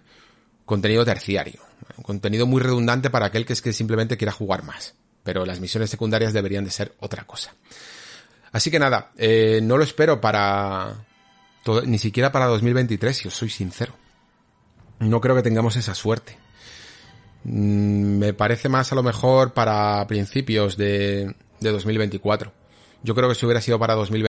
contenido terciario. Contenido muy redundante para aquel que es que simplemente quiera jugar más. Pero las misiones secundarias deberían de ser otra cosa. Así que nada, eh, no lo espero para... ni siquiera para 2023, si os soy sincero. No creo que tengamos esa suerte. Mm, me parece más a lo mejor para principios de, de 2024. Yo creo que si hubiera sido para 2024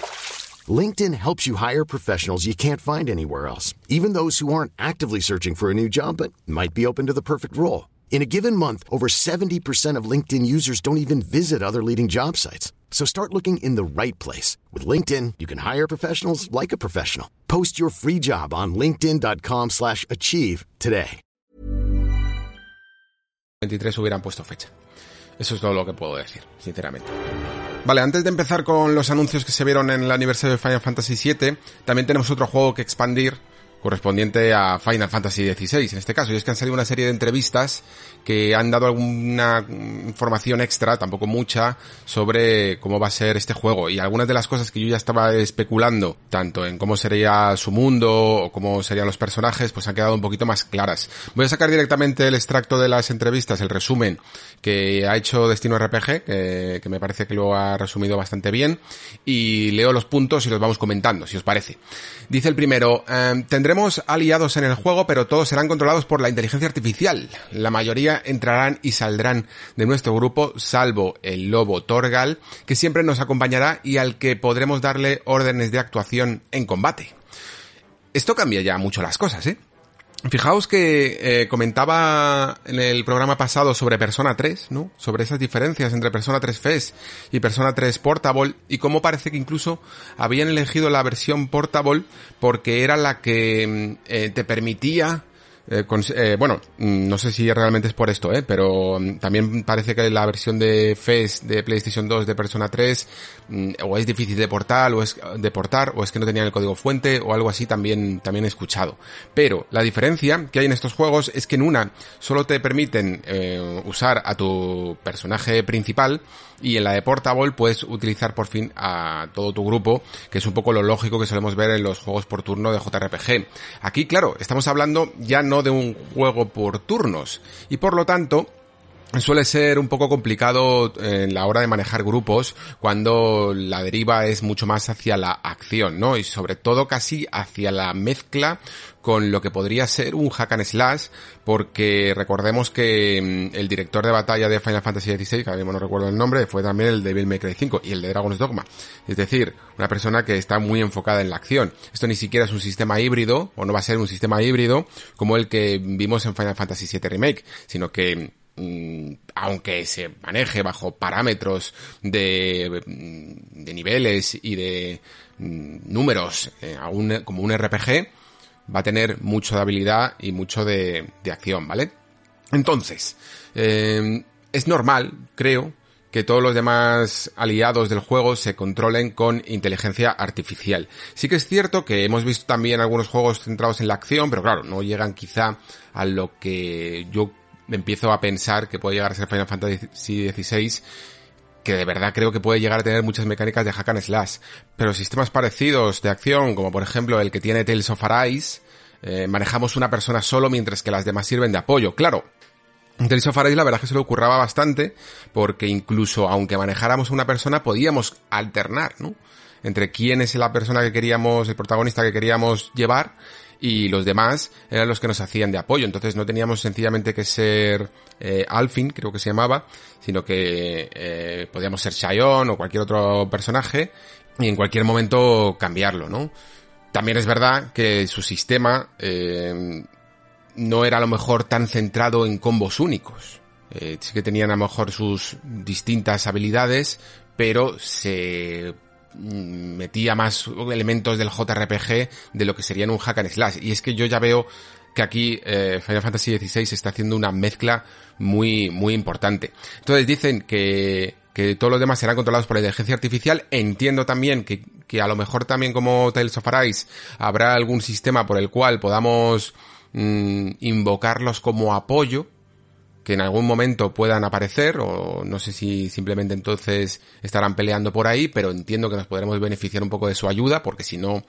LinkedIn helps you hire professionals you can't find anywhere else, even those who aren't actively searching for a new job but might be open to the perfect role. In a given month, over 70% of LinkedIn users don't even visit other leading job sites. So start looking in the right place. With LinkedIn, you can hire professionals like a professional. Post your free job on linkedin.com slash achieve today. 23 hubieran puesto fecha. Eso es todo lo que puedo decir, sinceramente. Vale, antes de empezar con los anuncios que se vieron en el aniversario de Final Fantasy VII, también tenemos otro juego que expandir correspondiente a Final Fantasy XVI en este caso, y es que han salido una serie de entrevistas que han dado alguna información extra, tampoco mucha, sobre cómo va a ser este juego, y algunas de las cosas que yo ya estaba especulando, tanto en cómo sería su mundo o cómo serían los personajes, pues han quedado un poquito más claras. Voy a sacar directamente el extracto de las entrevistas, el resumen que ha hecho Destino RPG, que, me parece que lo ha resumido bastante bien, y leo los puntos y los vamos comentando, si os parece. Dice el primero, eh, tendremos aliados en el juego, pero todos serán controlados por la inteligencia artificial. La mayoría entrarán y saldrán de nuestro grupo, salvo el lobo Torgal, que siempre nos acompañará y al que podremos darle órdenes de actuación en combate. Esto cambia ya mucho las cosas, ¿eh? Fijaos que eh, comentaba en el programa pasado sobre Persona 3, ¿no? Sobre esas diferencias entre Persona 3 FES y Persona 3 Portable y cómo parece que incluso habían elegido la versión Portable porque era la que mm, eh, te permitía eh, eh, bueno, mm, no sé si realmente es por esto, ¿eh? pero mm, también parece que la versión de FES de PlayStation 2 de Persona 3 mm, o es difícil de portar o es de portar o es que no tenían el código fuente o algo así también también he escuchado. Pero la diferencia que hay en estos juegos es que en una solo te permiten usar a tu personaje principal y en la de Portable puedes utilizar por fin a todo tu grupo, que es un poco lo lógico que solemos ver en los juegos por turno de JRPG. Aquí, claro, estamos hablando ya no de un juego por turnos. Y por lo tanto suele ser un poco complicado en la hora de manejar grupos cuando la deriva es mucho más hacia la acción, ¿no? Y sobre todo casi hacia la mezcla con lo que podría ser un hack and slash, porque recordemos que mm, el director de batalla de Final Fantasy XVI, que ahora mismo no recuerdo el nombre, fue también el de Devil May Cry 5 y el de Dragon's Dogma. Es decir, una persona que está muy enfocada en la acción. Esto ni siquiera es un sistema híbrido, o no va a ser un sistema híbrido, como el que vimos en Final Fantasy VII Remake, sino que aunque se maneje bajo parámetros de, mm, niveles y de números eh, como un RPG, va a tener mucho de habilidad y mucho de, acción, ¿vale? Entonces, eh, es normal, creo, que todos los demás aliados del juego se controlen con inteligencia artificial. Sí que es cierto que hemos visto también algunos juegos centrados en la acción, pero claro, no llegan quizá a lo que yo empiezo a pensar que puede llegar a ser Final Fantasy XVI que de verdad creo que puede llegar a tener muchas mecánicas de hack and slash, pero sistemas parecidos de acción, como por ejemplo el que tiene Tales of Arise, eh, manejamos una persona solo mientras que las demás sirven de apoyo. Claro, Tales of Arise la verdad es que se lo ocurraba bastante, porque incluso aunque manejáramos una persona podíamos alternar, ¿no? Entre quién es la persona que queríamos, el protagonista que queríamos llevar, y los demás eran los que nos hacían de apoyo. Entonces no teníamos sencillamente que ser eh, Alfin, creo que se llamaba, sino que eh, podíamos ser Shayon o cualquier otro personaje y en cualquier momento cambiarlo, ¿no? También es verdad que su sistema eh, no era a lo mejor tan centrado en combos únicos. Eh, sí que tenían a lo mejor sus distintas habilidades, pero se metía más elementos del JRPG de lo que serían un hack and slash. Y es que yo ya veo que aquí eh, Final Fantasy XVI está haciendo una mezcla muy, muy importante. Entonces dicen que, que todos los demás serán controlados por la inteligencia artificial. Entiendo también que, que a lo mejor también como Tales of Arise habrá algún sistema por el cual podamos mm, invocarlos como apoyo que en algún momento puedan aparecer o no sé si simplemente entonces estarán peleando por ahí, pero entiendo que nos podremos beneficiar un poco de su ayuda porque si no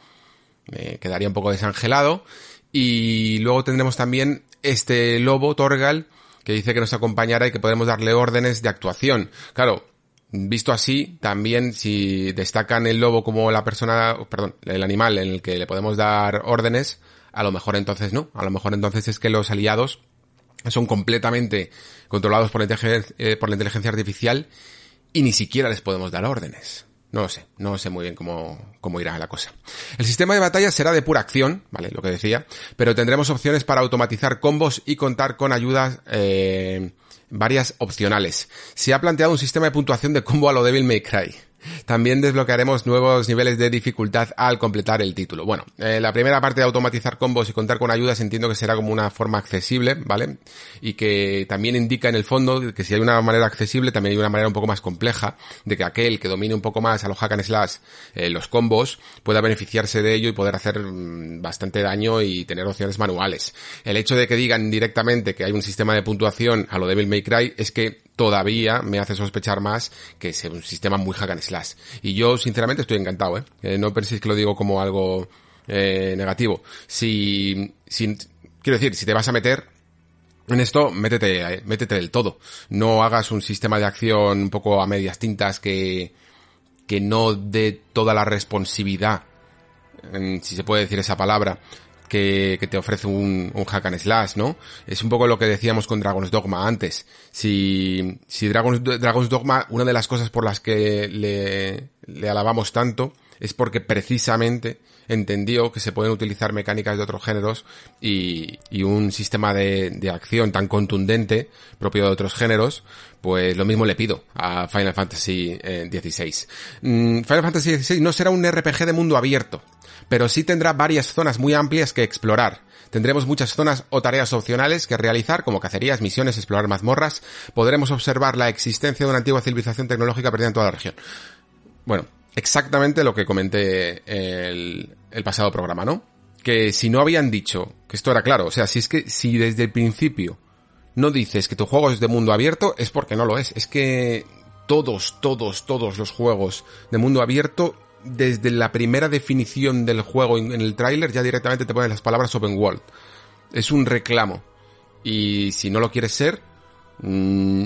me quedaría un poco desangelado. Y luego tendremos también este lobo, Torgal, que dice que nos acompañará y que podemos darle órdenes de actuación. Claro, visto así, también si destacan el lobo como la persona, perdón, el animal en el que le podemos dar órdenes, a lo mejor entonces no, a lo mejor entonces es que los aliados son completamente controlados por la, inteligencia, eh, por la inteligencia artificial y ni siquiera les podemos dar órdenes. No lo sé, no sé muy bien cómo, cómo irá la cosa. El sistema de batalla será de pura acción, ¿vale? Lo que decía, pero tendremos opciones para automatizar combos y contar con ayudas eh, varias opcionales. Se ha planteado un sistema de puntuación de combo a lo Devil May Cry. También desbloquearemos nuevos niveles de dificultad al completar el título. Bueno, eh, la primera parte de automatizar combos y contar con ayudas entiendo que será como una forma accesible, ¿vale? Y que también indica en el fondo que si hay una manera accesible, también hay una manera un poco más compleja de que aquel que domine un poco más a los hack and slash eh, los combos pueda beneficiarse de ello y poder hacer mm, bastante daño y tener opciones manuales. El hecho de que digan directamente que hay un sistema de puntuación a lo Devil May Cry es que todavía me hace sospechar más que es un sistema muy hack and slash. Y yo, sinceramente, estoy encantado, ¿eh? eh no penséis que lo digo como algo eh, negativo. Si, si, quiero decir, si te vas a meter, en esto, métete, eh, métete del todo. No hagas un sistema de acción un poco a medias tintas que, que no dé toda la responsabilidad, si se puede decir esa palabra, que, te ofrece un, un, hack and slash, ¿no? Es un poco lo que decíamos con Dragon's Dogma antes. Si, si Dragon's, Dragon's Dogma, una de las cosas por las que le, alabamos tanto es porque precisamente entendió que se pueden utilizar mecánicas de otros géneros y, y un sistema de, de, acción tan contundente propio de otros géneros, pues lo mismo le pido a Final Fantasy XVI. Eh, mm, Final Fantasy XVI no será un RPG de mundo abierto, pero sí tendrá varias zonas muy amplias que explorar. Tendremos muchas zonas o tareas opcionales que realizar, como cacerías, misiones, explorar mazmorras. Podremos observar la existencia de una antigua civilización tecnológica perdida en toda la región. Bueno, exactamente lo que comenté el, el pasado programa, ¿no? Que si no habían dicho que esto era claro, o sea, si es que si desde el principio no dices que tu juego es de mundo abierto, es porque no lo es. Es que todos, todos, todos los juegos de mundo abierto desde la primera definición del juego en el tráiler ya directamente te ponen las palabras open world. Es un reclamo. Y si no lo quieres ser, mmm,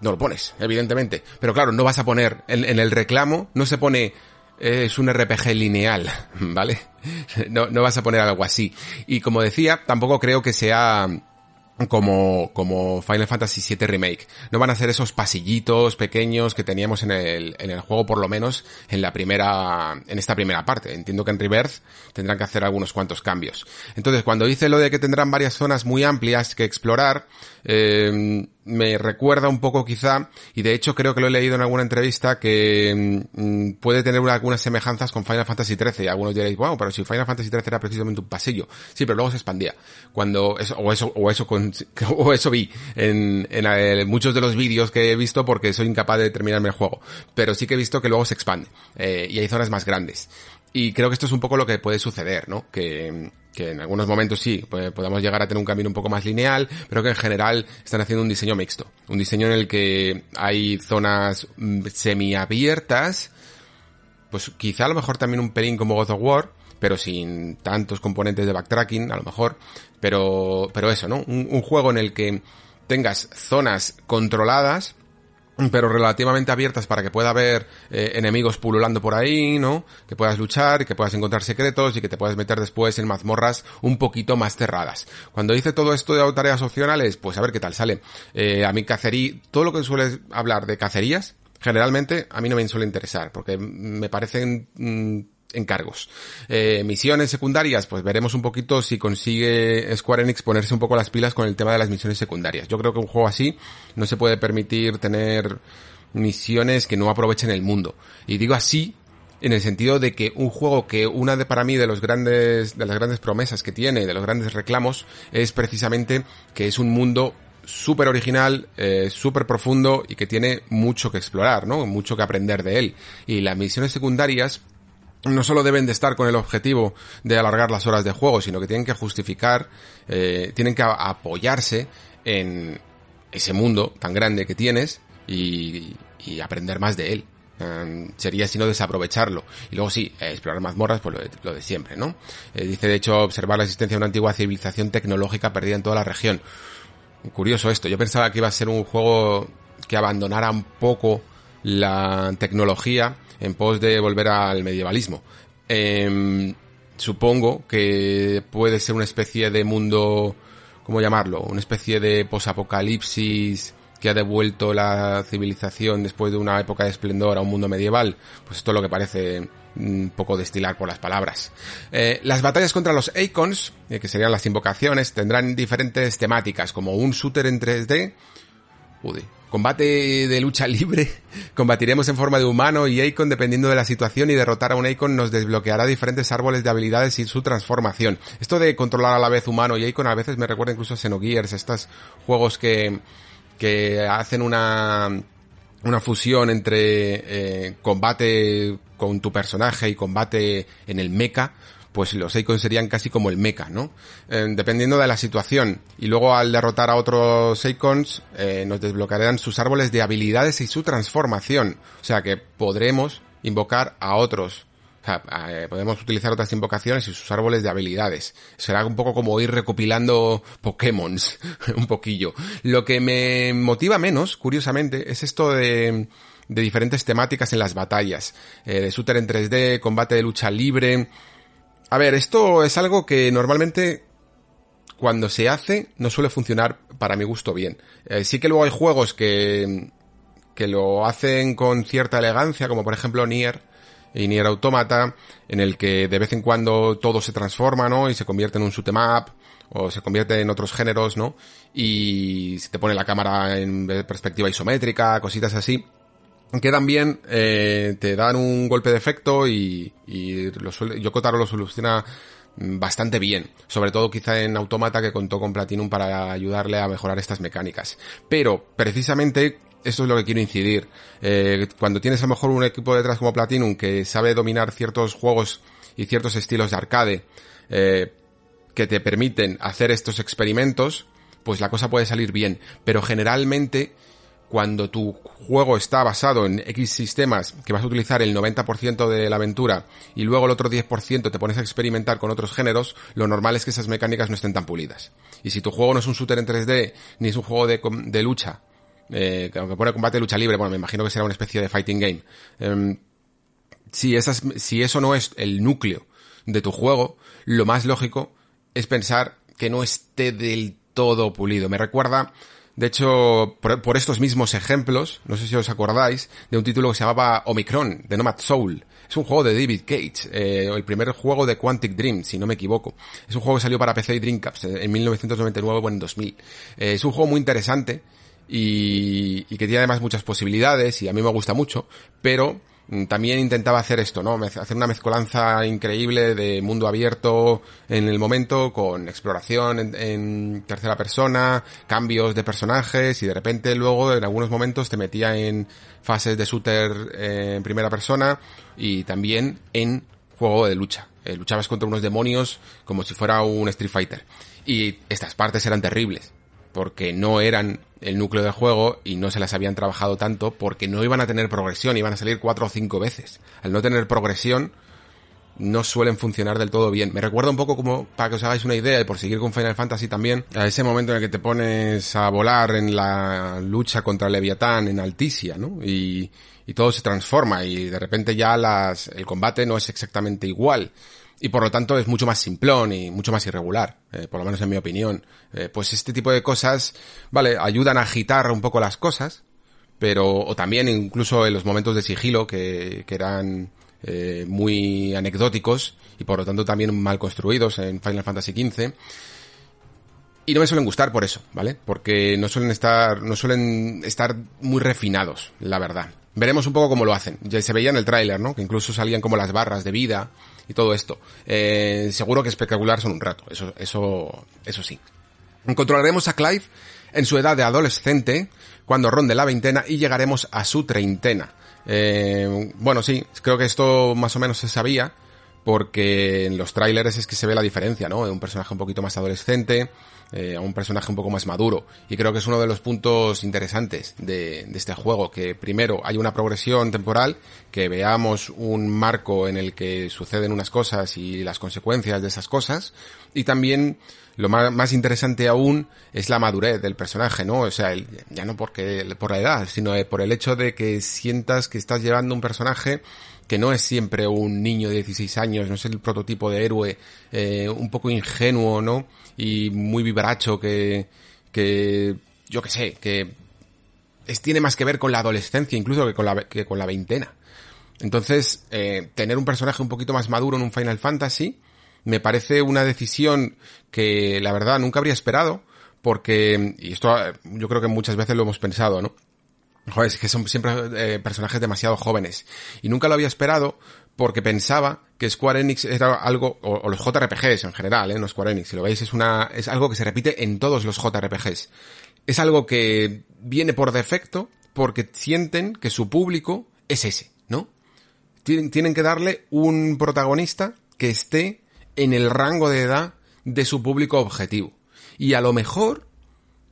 no lo pones, evidentemente. Pero claro, no vas a poner en, el reclamo, no se pone es un RPG lineal, ¿vale? No, no vas a poner algo así. Y como decía, tampoco creo que sea como, como Final Fantasy VII Remake. No van a hacer esos pasillitos pequeños que teníamos en el, en el juego, por lo menos en la primera, en esta primera parte. Entiendo que en Rebirth tendrán que hacer algunos cuantos cambios. Entonces, cuando dice lo de que tendrán varias zonas muy amplias que explorar, eh, me recuerda un poco quizá, y de hecho creo que lo he leído en alguna entrevista, que mm, puede tener algunas semejanzas con Final Fantasy XIII. Algunos diréis, wow, pero si Final Fantasy XIII era precisamente un pasillo. Sí, pero luego se expandía. Cuando, eso, o eso, o eso, con, o eso vi en, en, muchos de los vídeos que he visto porque soy incapaz de terminarme el juego. Pero sí que he visto que luego se expande. Eh, y hay zonas más grandes. Y creo que esto es un poco lo que puede suceder, ¿no? Que, que en algunos momentos sí, pues, podamos llegar a tener un camino un poco más lineal, pero que en general están haciendo un diseño mixto. Un diseño en el que hay zonas mm, semiabiertas, pues quizá a lo mejor también un pelín como God of War, pero sin tantos componentes de backtracking, a lo mejor, pero, pero eso, ¿no? un juego en el que tengas zonas controladas, pero relativamente abiertas para que pueda haber eh, enemigos pululando por ahí, ¿no? Que puedas luchar, que puedas encontrar secretos y que te puedas meter después en mazmorras un poquito más cerradas. Cuando hice todo esto de tareas opcionales, pues a ver qué tal sale. Eh, a mí cacería, todo lo que suele hablar de cacerías, generalmente a mí no me suele interesar, porque me parecen mm, encargos. Eh, misiones secundarias, pues veremos un poquito si consigue Square Enix ponerse un poco las pilas con el tema de las misiones secundarias. Yo creo que un juego así no se puede permitir tener misiones que no aprovechen el mundo. Y digo así en el sentido de que un juego que una de para mí de los grandes de las grandes promesas que tiene, de los grandes reclamos es precisamente que es un mundo súper original, eh, súper profundo y que tiene mucho que explorar, ¿no? Mucho que aprender de él. Y las misiones secundarias no solo deben de estar con el objetivo de alargar las horas de juego, sino que tienen que justificar, eh, tienen que apoyarse en ese mundo tan grande que tienes y, aprender más de él. Em, sería sino desaprovecharlo. Y luego sí, explorar mazmorras, pues lo de, siempre, ¿no? Eh, dice de hecho observar la existencia de una antigua civilización tecnológica perdida en toda la región. Curioso esto, yo pensaba que iba a ser un juego que abandonara un poco la tecnología en pos de volver al medievalismo. Em, supongo que puede ser una especie de mundo, ¿cómo llamarlo? Una especie de posapocalipsis que ha devuelto la civilización después de una época de esplendor a un mundo medieval. Pues esto es lo que parece un poco destilar por las palabras. Eh, las batallas contra los Icons, eh, que serían las invocaciones, tendrán diferentes temáticas, como un shooter en 3D, Combate de lucha libre. Combatiremos en forma de humano y Icon dependiendo de la situación y derrotar a un Icon nos desbloqueará diferentes árboles de habilidades y su transformación. Esto de controlar a la vez humano y Icon a veces me recuerda incluso a Xenogears, estos juegos que, que hacen una, una fusión entre eh, combate con tu personaje y combate en el mecha pues los Icons serían casi como el mecha, ¿no? Eh, dependiendo de la situación. Y luego al derrotar a otros Icons, eh, nos desbloquearán sus árboles de habilidades y su transformación. O sea que podremos invocar a otros. O sea, eh, podemos utilizar otras invocaciones y sus árboles de habilidades. Será un poco como ir recopilando Pokémon, un poquillo. Lo que me motiva menos, curiosamente, es esto de de diferentes temáticas en las batallas. de shooter en 3D, combate de lucha libre, a ver, esto es algo que normalmente cuando se hace no suele funcionar para mi gusto bien. Eh, sí que luego hay juegos que, que lo hacen con cierta elegancia, como por ejemplo Nier y Nier Automata, en el que de vez en cuando todo se transforma, ¿no? Y se convierte en un shoot up o se convierte en otros géneros, ¿no? Y se te pone la cámara en perspectiva isométrica, cositas así que también eh, te dan un golpe de efecto y, y lo suele, lo soluciona bastante bien, sobre todo quizá en Automata que contó con Platinum para ayudarle a mejorar estas mecánicas. Pero precisamente esto es lo que quiero incidir. Eh, cuando tienes a lo mejor un equipo detrás como Platinum que sabe dominar ciertos juegos y ciertos estilos de arcade eh, que te permiten hacer estos experimentos, pues la cosa puede salir bien. Pero generalmente cuando tu juego está basado en X sistemas que vas a utilizar el 90% de la aventura y luego el otro 10% te pones a experimentar con otros géneros, lo normal es que esas mecánicas no estén tan pulidas. Y si tu juego no es un shooter en 3D, ni es un juego de, de lucha, eh, aunque pone combate de lucha libre, bueno, me imagino que será una especie de fighting game. Eh, si, esas, si eso no es el núcleo de tu juego, lo más lógico es pensar que no esté del todo pulido. Me recuerda de hecho, por, estos mismos ejemplos, no sé si os acordáis, de un título que se llamaba Omicron, de Nomad Soul. Es un juego de David Cage, eh, el primer juego de Quantic Dream, si no me equivoco. Es un juego que salió para PC y Dreamcast en 1999 o en 2000. Eh, es un juego muy interesante y, y que tiene además muchas posibilidades y a mí me gusta mucho, pero también intentaba hacer esto, ¿no? Hacer una mezcolanza increíble de mundo abierto en el momento, con exploración en, tercera persona, cambios de personajes y de repente luego en algunos momentos te metía en fases de shooter eh, en primera persona y también en juego de lucha. Eh, luchabas contra unos demonios como si fuera un Street Fighter. Y estas partes eran terribles porque no eran el núcleo del juego y no se las habían trabajado tanto porque no iban a tener progresión, iban a salir cuatro o cinco veces. Al no tener progresión, no suelen funcionar del todo bien. Me recuerda un poco como, para que os hagáis una idea, y por seguir con Final Fantasy también, a ese momento en el que te pones a volar en la lucha contra Leviatán en Alticia, ¿no? Y, y todo se transforma y de repente ya las, el combate no es exactamente igual y por lo tanto es mucho más simplón y mucho más irregular, eh, por lo menos en mi opinión. Eh, pues este tipo de cosas, vale, ayudan a agitar un poco las cosas, pero, o también incluso en los momentos de sigilo que, que eran eh, muy anecdóticos y por lo tanto también mal construidos en Final Fantasy XV. Y no me suelen gustar por eso, ¿vale? Porque no suelen estar, no suelen estar muy refinados, la verdad. Veremos un poco cómo lo hacen. Ya se veía en el tráiler, ¿no? Que incluso salían como las barras de vida y todo esto. Eh, seguro que espectacular son un rato, eso, eso, eso sí. Controlaremos a Clive en su edad de adolescente, cuando ronde la veintena y llegaremos a su treintena. Eh, bueno, sí, creo que esto más o menos se sabía, porque en los trailers es que se ve la diferencia, ¿no? De un personaje un poquito más adolescente, eh, a un personaje un poco más maduro. Y creo que es uno de los puntos interesantes de, este juego, que primero hay una progresión temporal, que veamos un marco en el que suceden unas cosas y las consecuencias de esas cosas, y también lo más, más interesante aún es la madurez del personaje, ¿no? O sea, el, ya no porque por la edad, sino por el hecho de que sientas que estás llevando un personaje que no es siempre un niño de 16 años, no es el prototipo de héroe, eh, un poco ingenuo, ¿no? Y muy vibracho que, que, yo que sé, que es, tiene más que ver con la adolescencia incluso que con la, que con la veintena. Entonces, eh, tener un personaje un poquito más maduro en un Final Fantasy me parece una decisión que la verdad nunca habría esperado, porque, y esto yo creo que muchas veces lo hemos pensado, ¿no? Joder, es que son siempre eh, personajes demasiado jóvenes. Y nunca lo había esperado porque pensaba que Square Enix era algo, o, los JRPGs en general, ¿eh? no Square Enix, si lo veis, es una, es algo que se repite en todos los JRPGs. Es algo que viene por defecto porque sienten que su público es ese, ¿no? Tienen que darle un protagonista que esté en el rango de edad de su público objetivo. Y a lo mejor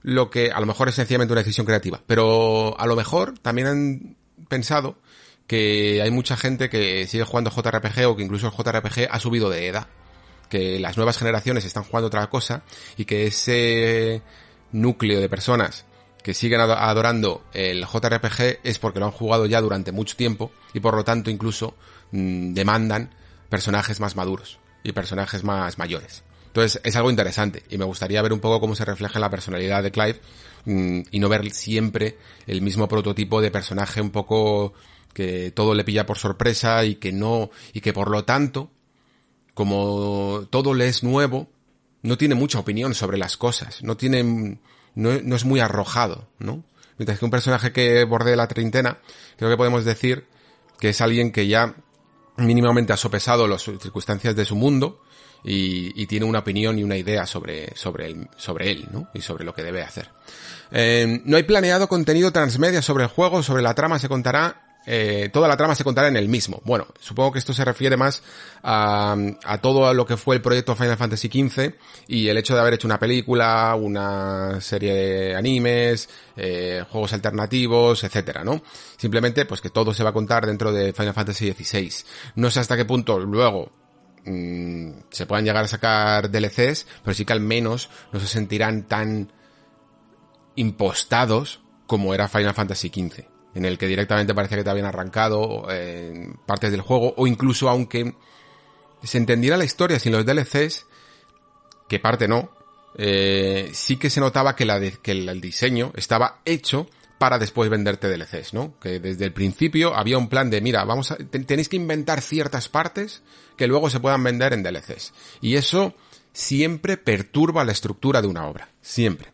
lo que a lo mejor es sencillamente una decisión creativa, pero a lo mejor también han pensado que hay mucha gente que sigue jugando JRPG o que incluso el JRPG ha subido de edad, que las nuevas generaciones están jugando otra cosa y que ese núcleo de personas que siguen adorando el JRPG es porque lo han jugado ya durante mucho tiempo y por lo tanto incluso mmm, demandan personajes más maduros y personajes más mayores. Entonces es algo interesante y me gustaría ver un poco cómo se refleja la personalidad de Clive mmm, y no ver siempre el mismo prototipo de personaje un poco que todo le pilla por sorpresa y que no, y que por lo tanto, como todo le es nuevo, no tiene mucha opinión sobre las cosas, no tiene, no, no es muy arrojado, ¿no? Mientras que un personaje que borde la treintena, creo que podemos decir que es alguien que ya mínimamente ha sopesado las circunstancias de su mundo y, y, tiene una opinión y una idea sobre, sobre, el, sobre él, ¿no? Y sobre lo que debe hacer. Eh, no hay planeado contenido transmedia sobre el juego, sobre la trama se contará eh, toda la trama se contará en el mismo. Bueno, supongo que esto se refiere más a, a, todo lo que fue el proyecto Final Fantasy XV y el hecho de haber hecho una película, una serie de animes, eh, juegos alternativos, etcétera, ¿no? Simplemente, pues que todo se va a contar dentro de Final Fantasy XVI. No sé hasta qué punto luego mmm, se puedan llegar a sacar DLCs, pero sí que al menos no se sentirán tan impostados como era Final Fantasy XV en el que directamente parece que te habían arrancado partes del juego, o incluso aunque se entendiera la historia sin los DLCs, que parte no, eh, sí que se notaba que el diseño estaba hecho para después venderte DLCs, ¿no? Que desde el principio había un plan de, mira, vamos a, tenéis que inventar ciertas partes que luego se puedan vender en DLCs. Y eso siempre perturba la estructura de una obra, siempre.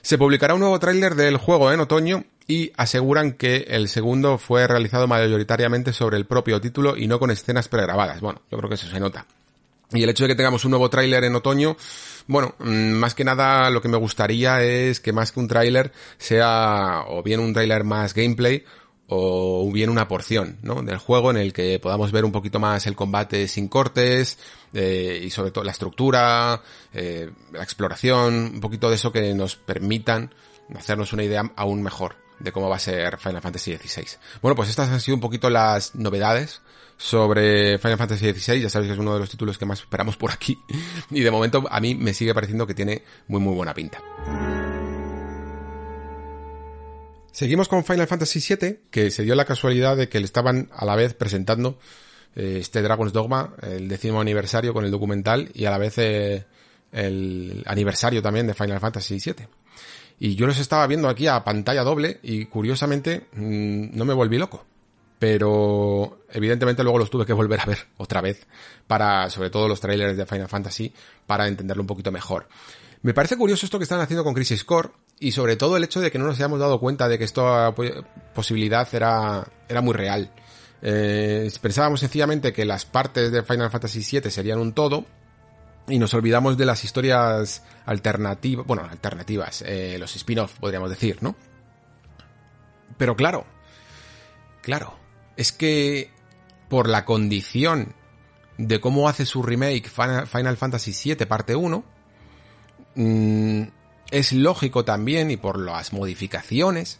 Se publicará un nuevo tráiler del juego en otoño y aseguran que el segundo fue realizado mayoritariamente sobre el propio título y no con escenas pregrabadas. Bueno, yo creo que eso se nota. Y el hecho de que tengamos un nuevo tráiler en otoño, bueno, mm, más que nada lo que me gustaría es que más que un tráiler sea o bien un tráiler más gameplay o bien una porción ¿no? del juego en el que podamos ver un poquito más el combate sin cortes eh, y sobre todo la estructura, eh, la exploración, un poquito de eso que nos permitan hacernos una idea aún mejor de cómo va a ser Final Fantasy XVI. Bueno, pues estas han sido un poquito las novedades sobre Final Fantasy XVI, ya sabéis que es uno de los títulos que más esperamos por aquí y de momento a mí me sigue pareciendo que tiene muy muy buena pinta. Seguimos con Final Fantasy VII, que se dio la casualidad de que le estaban a la vez presentando eh, este Dragon's Dogma, el décimo aniversario con el documental y a la vez eh, el aniversario también de Final Fantasy VII. Y yo los estaba viendo aquí a pantalla doble y curiosamente mm, no me volví loco. Pero evidentemente luego los tuve que volver a ver otra vez para, sobre todo los trailers de Final Fantasy, para entenderlo un poquito mejor. Me parece curioso esto que están haciendo con Crisis Core y sobre todo el hecho de que no nos hayamos dado cuenta de que esta posibilidad era, era muy real. Eh, pensábamos sencillamente que las partes de Final Fantasy VII serían un todo y nos olvidamos de las historias alternativas, bueno, alternativas, eh, los spin-off podríamos decir, ¿no? Pero claro, claro, es que por la condición de cómo hace su remake Final Fantasy VII parte 1, mmm, es lógico también, y por las modificaciones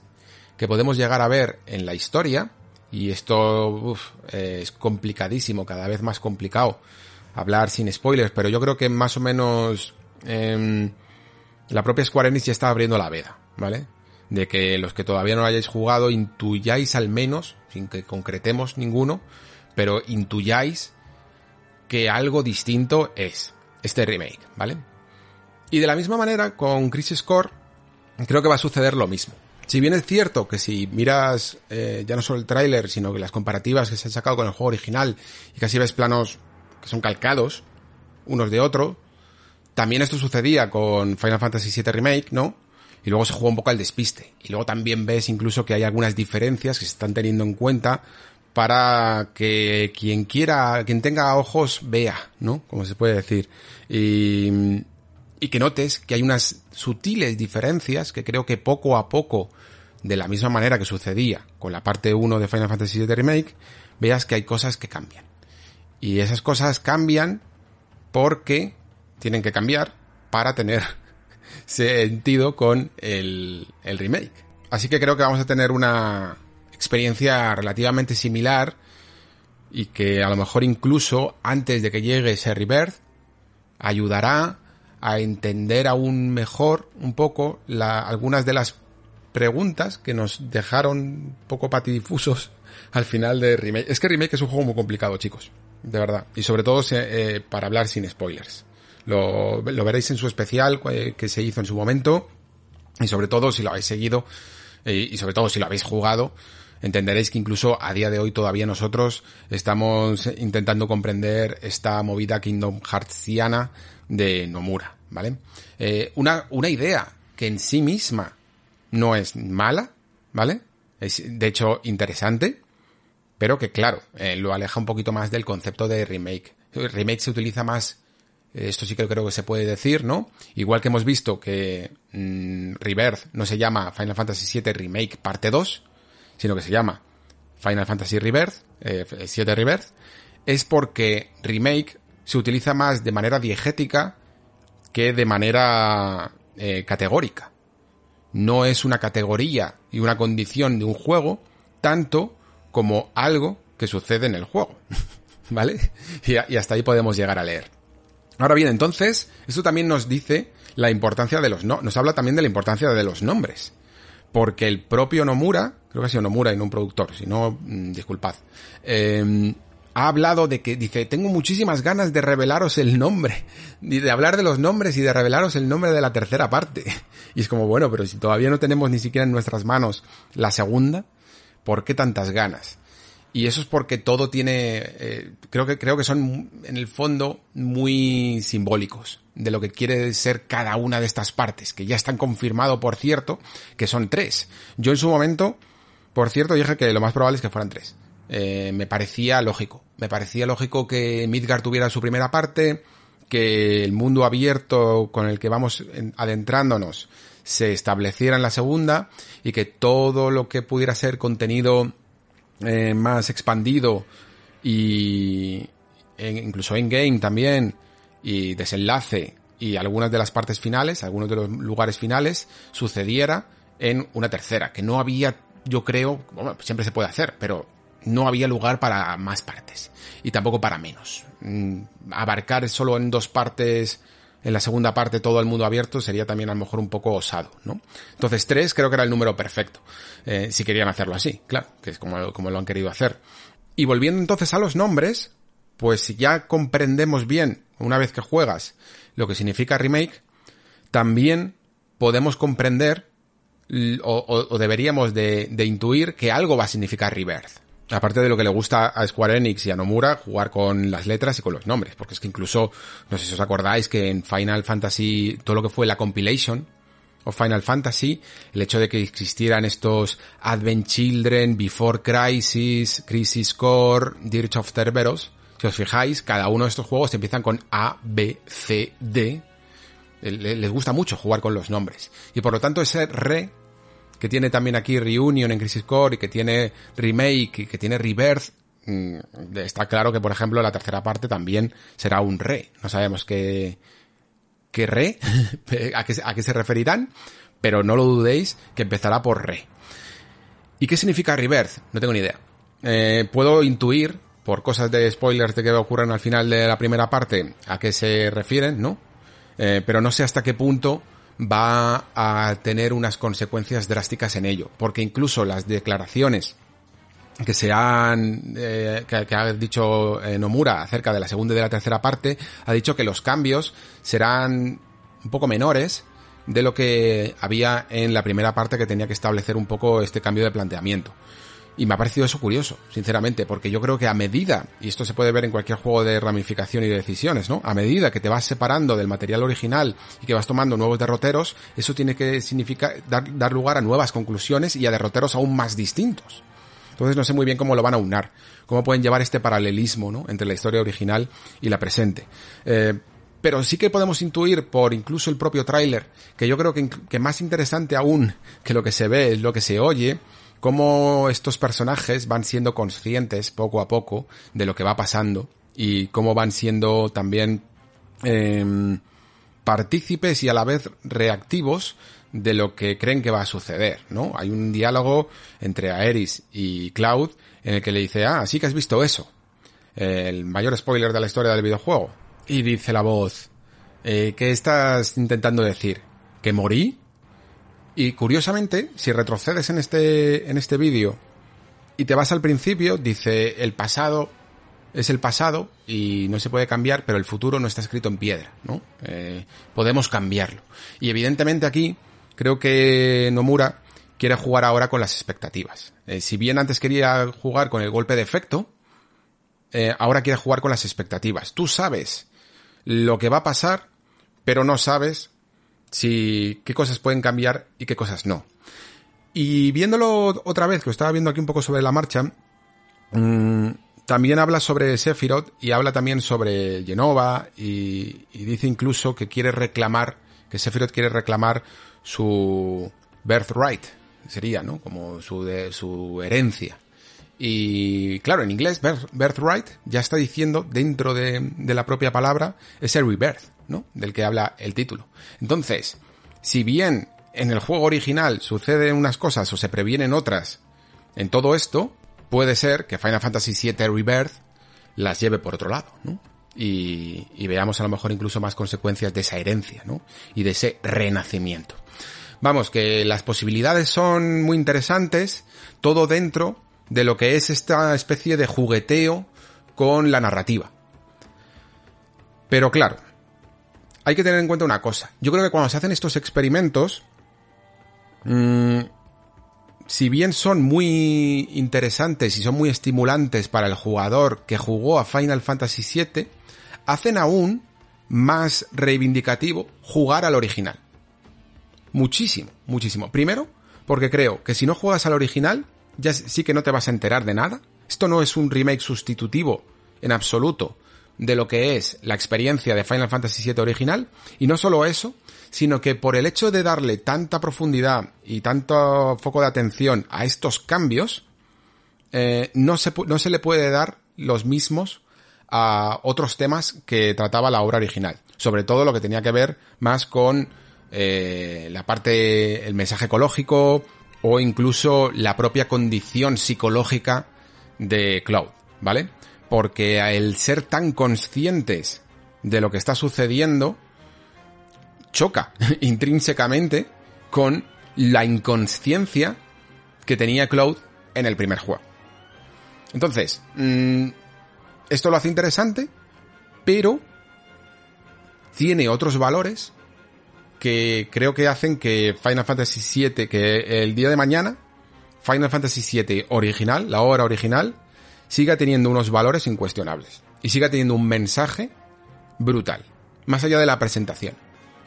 que podemos llegar a ver en la historia, y esto es complicadísimo, cada vez más complicado hablar sin spoilers, pero yo creo que más o menos eh, la propia Square Enix ya está abriendo la veda, ¿vale? De que los que todavía no lo hayáis jugado intuyáis al menos, sin que concretemos ninguno, pero intuyáis que algo distinto es este remake, ¿vale? Y de la misma manera, con Crisis Core, creo que va a suceder lo mismo. Si bien es cierto que si miras eh, ya no solo el tráiler, sino que las comparativas que se han sacado con el juego original y casi ves planos que son calcados unos de otro, también esto sucedía con Final Fantasy VII Remake, ¿no? Y luego se jugó un poco al despiste. Y luego también ves incluso que hay algunas diferencias que se están teniendo en cuenta para que quien quiera, quien tenga ojos, vea, ¿no? Como se puede decir. Y y que notes que hay unas sutiles diferencias que creo que poco a poco, de la misma manera que sucedía con la parte 1 de Final Fantasy VII Remake, veas que hay cosas que cambian. Y esas cosas cambian porque tienen que cambiar para tener sentido con el, el remake. Así que creo que vamos a tener una experiencia relativamente similar y que a lo mejor incluso antes de que llegue ese rebirth ayudará a entender aún mejor un poco algunas de las preguntas que nos dejaron poco patidifusos al final de Remake. Es que Remake es un juego muy complicado, chicos. De verdad. Y sobre todo eh, para hablar sin spoilers. Lo, veréis en su especial eh, que se hizo en su momento. Y sobre todo si lo habéis seguido. Eh, y sobre todo si lo habéis jugado. Entenderéis que incluso a día de hoy todavía nosotros estamos intentando comprender esta movida Kingdom Heartsiana de Nomura, ¿vale? Eh, una, una idea que en sí misma no es mala, ¿vale? Es de hecho interesante, pero que claro, lo aleja un poquito más del concepto de remake. Remake se utiliza más, esto sí que creo que se puede decir, ¿no? Igual que hemos visto que mmm, Rebirth no se llama Final Fantasy VII Remake parte 2, sino que se llama Final Fantasy Rebirth, eh, 7 Rebirth, es porque remake se utiliza más de manera diegética que de manera eh, categórica. No es una categoría y una condición de un juego tanto como algo que sucede en el juego. ¿Vale? Y hasta ahí podemos llegar a leer. Ahora bien, entonces, esto también nos dice la importancia de los no, nos habla también de la importancia de los nombres. Porque el propio Nomura, creo que ha sido Nomura y no un productor, si no, mmm, disculpad, eh, ha hablado de que dice, tengo muchísimas ganas de revelaros el nombre, de hablar de los nombres y de revelaros el nombre de la tercera parte. Y es como, bueno, pero si todavía no tenemos ni siquiera en nuestras manos la segunda, ¿por qué tantas ganas? Y eso es porque todo tiene, eh, creo que creo que son en el fondo muy simbólicos de lo que quiere ser cada una de estas partes, que ya están confirmado, por cierto, que son tres. Yo en su momento, por cierto, dije que lo más probable es que fueran tres. Eh, me parecía lógico. Me parecía lógico que Midgard tuviera su primera parte, que el mundo abierto con el que vamos adentrándonos se estableciera en la segunda y que todo lo que pudiera ser contenido eh, más expandido y incluso en game también y desenlace y algunas de las partes finales, algunos de los lugares finales sucediera en una tercera, que no había, yo creo, bueno, siempre se puede hacer, pero no había lugar para más partes y tampoco para menos. Mm, abarcar solo en dos partes en la segunda parte todo el mundo abierto sería también a lo mejor un poco osado, ¿no? Entonces tres creo que era el número perfecto, eh, si querían hacerlo así, claro, que es como, como lo han querido hacer. Y volviendo entonces a los nombres, pues si ya comprendemos bien, una vez que juegas, lo que significa remake, también podemos comprender o, deberíamos de, de intuir que algo va a significar rebirth aparte de lo que le gusta a Square Enix y a Nomura, jugar con las letras y con los nombres, porque es que incluso, no sé si os acordáis que en Final Fantasy, todo lo que fue la compilation of Final Fantasy, el hecho de que existieran estos Advent Children, Before Crisis, Crisis Core, Dirge of Cerberus, si os fijáis, cada uno de estos juegos empiezan con A, B, C, D, les gusta mucho jugar con los nombres. Y por lo tanto ese re que tiene también aquí Reunion en Crisis Core y que tiene Remake y que tiene Rebirth, mm, está claro que, por ejemplo, la tercera parte también será un re. No sabemos qué, qué re, a qué, a qué se referirán, pero no lo dudéis que empezará por re. ¿Y qué significa Rebirth? No tengo ni idea. Eh, puedo intuir, por cosas de spoilers de que ocurran al final de la primera parte, a qué se refieren, ¿no? Eh, pero no sé hasta qué punto va a tener unas consecuencias drásticas en ello, porque incluso las declaraciones que se han eh, que, ha dicho eh, Nomura acerca de la segunda y de la tercera parte ha dicho que los cambios serán un poco menores de lo que había en la primera parte que tenía que establecer un poco este cambio de planteamiento. Y me ha parecido eso curioso, sinceramente, porque yo creo que a medida, y esto se puede ver en cualquier juego de ramificación y de decisiones, ¿no? A medida que te vas separando del material original y que vas tomando nuevos derroteros, eso tiene que significar dar, dar lugar a nuevas conclusiones y a derroteros aún más distintos. Entonces no sé muy bien cómo lo van a unar, cómo pueden llevar este paralelismo, ¿no? Entre la historia original y la presente. Eh, pero sí que podemos intuir por incluso el propio tráiler, que yo creo que, que más interesante aún que lo que se ve es lo que se oye, cómo estos personajes van siendo conscientes poco a poco de lo que va pasando y cómo van siendo también eh, partícipes y a la vez reactivos de lo que creen que va a suceder, ¿no? Hay un diálogo entre Aeris y Cloud en el que le dice, ah, sí que has visto eso. El mayor spoiler de la historia del videojuego. Y dice la voz, eh, ¿qué estás intentando decir? ¿Que morí? Y curiosamente, si retrocedes en este, en este vídeo y te vas al principio, dice el pasado es el pasado y no se puede cambiar, pero el futuro no está escrito en piedra, ¿no? Eh, podemos cambiarlo. Y evidentemente aquí creo que Nomura quiere jugar ahora con las expectativas. Eh, si bien antes quería jugar con el golpe de efecto, eh, ahora quiere jugar con las expectativas. Tú sabes lo que va a pasar, pero no sabes si qué cosas pueden cambiar y qué cosas no. Y viéndolo otra vez, que lo estaba viendo aquí un poco sobre la marcha, mmm, también habla sobre Sephiroth y habla también sobre Genova y, y, dice incluso que quiere reclamar, que Sephiroth quiere reclamar su birthright, sería, ¿no? Como su, de, su herencia. Y claro, en inglés, birthright ya está diciendo dentro de, la propia palabra ese rebirth. ¿no? Del que habla el título. Entonces, si bien en el juego original suceden unas cosas o se previenen otras en todo esto, puede ser que Final Fantasy VII Rebirth las lleve por otro lado, ¿no? Y, y, veamos a lo mejor incluso más consecuencias de esa herencia, ¿no? Y de ese renacimiento. Vamos, que las posibilidades son muy interesantes, todo dentro de lo que es esta especie de jugueteo con la narrativa. Pero claro, hay que tener en cuenta una cosa. Yo creo que cuando se hacen estos experimentos, mmm, si bien son muy interesantes y son muy estimulantes para el jugador que jugó a Final Fantasy VII, hacen aún más reivindicativo jugar al original. Muchísimo, muchísimo. Primero, porque creo que si no juegas al original, ya sí que no te vas a enterar de nada. Esto no es un remake sustitutivo en absoluto de lo que es la experiencia de Final Fantasy VII original. Y no solo eso, sino que por el hecho de darle tanta profundidad y tanto foco de atención a estos cambios, eh, no, se, no se le puede dar los mismos a otros temas que trataba la obra original. Sobre todo lo que tenía que ver más con eh, la parte, el mensaje ecológico o incluso la propia condición psicológica de Cloud, ¿vale? Porque el ser tan conscientes de lo que está sucediendo, choca intrínsecamente con la inconsciencia que tenía Cloud en el primer juego. Entonces, mm, esto lo hace interesante, pero tiene otros valores que creo que hacen que Final Fantasy VII, que el día de mañana, Final Fantasy VII original, la obra original, siga teniendo unos valores incuestionables. Y siga teniendo un mensaje brutal. Más allá de la presentación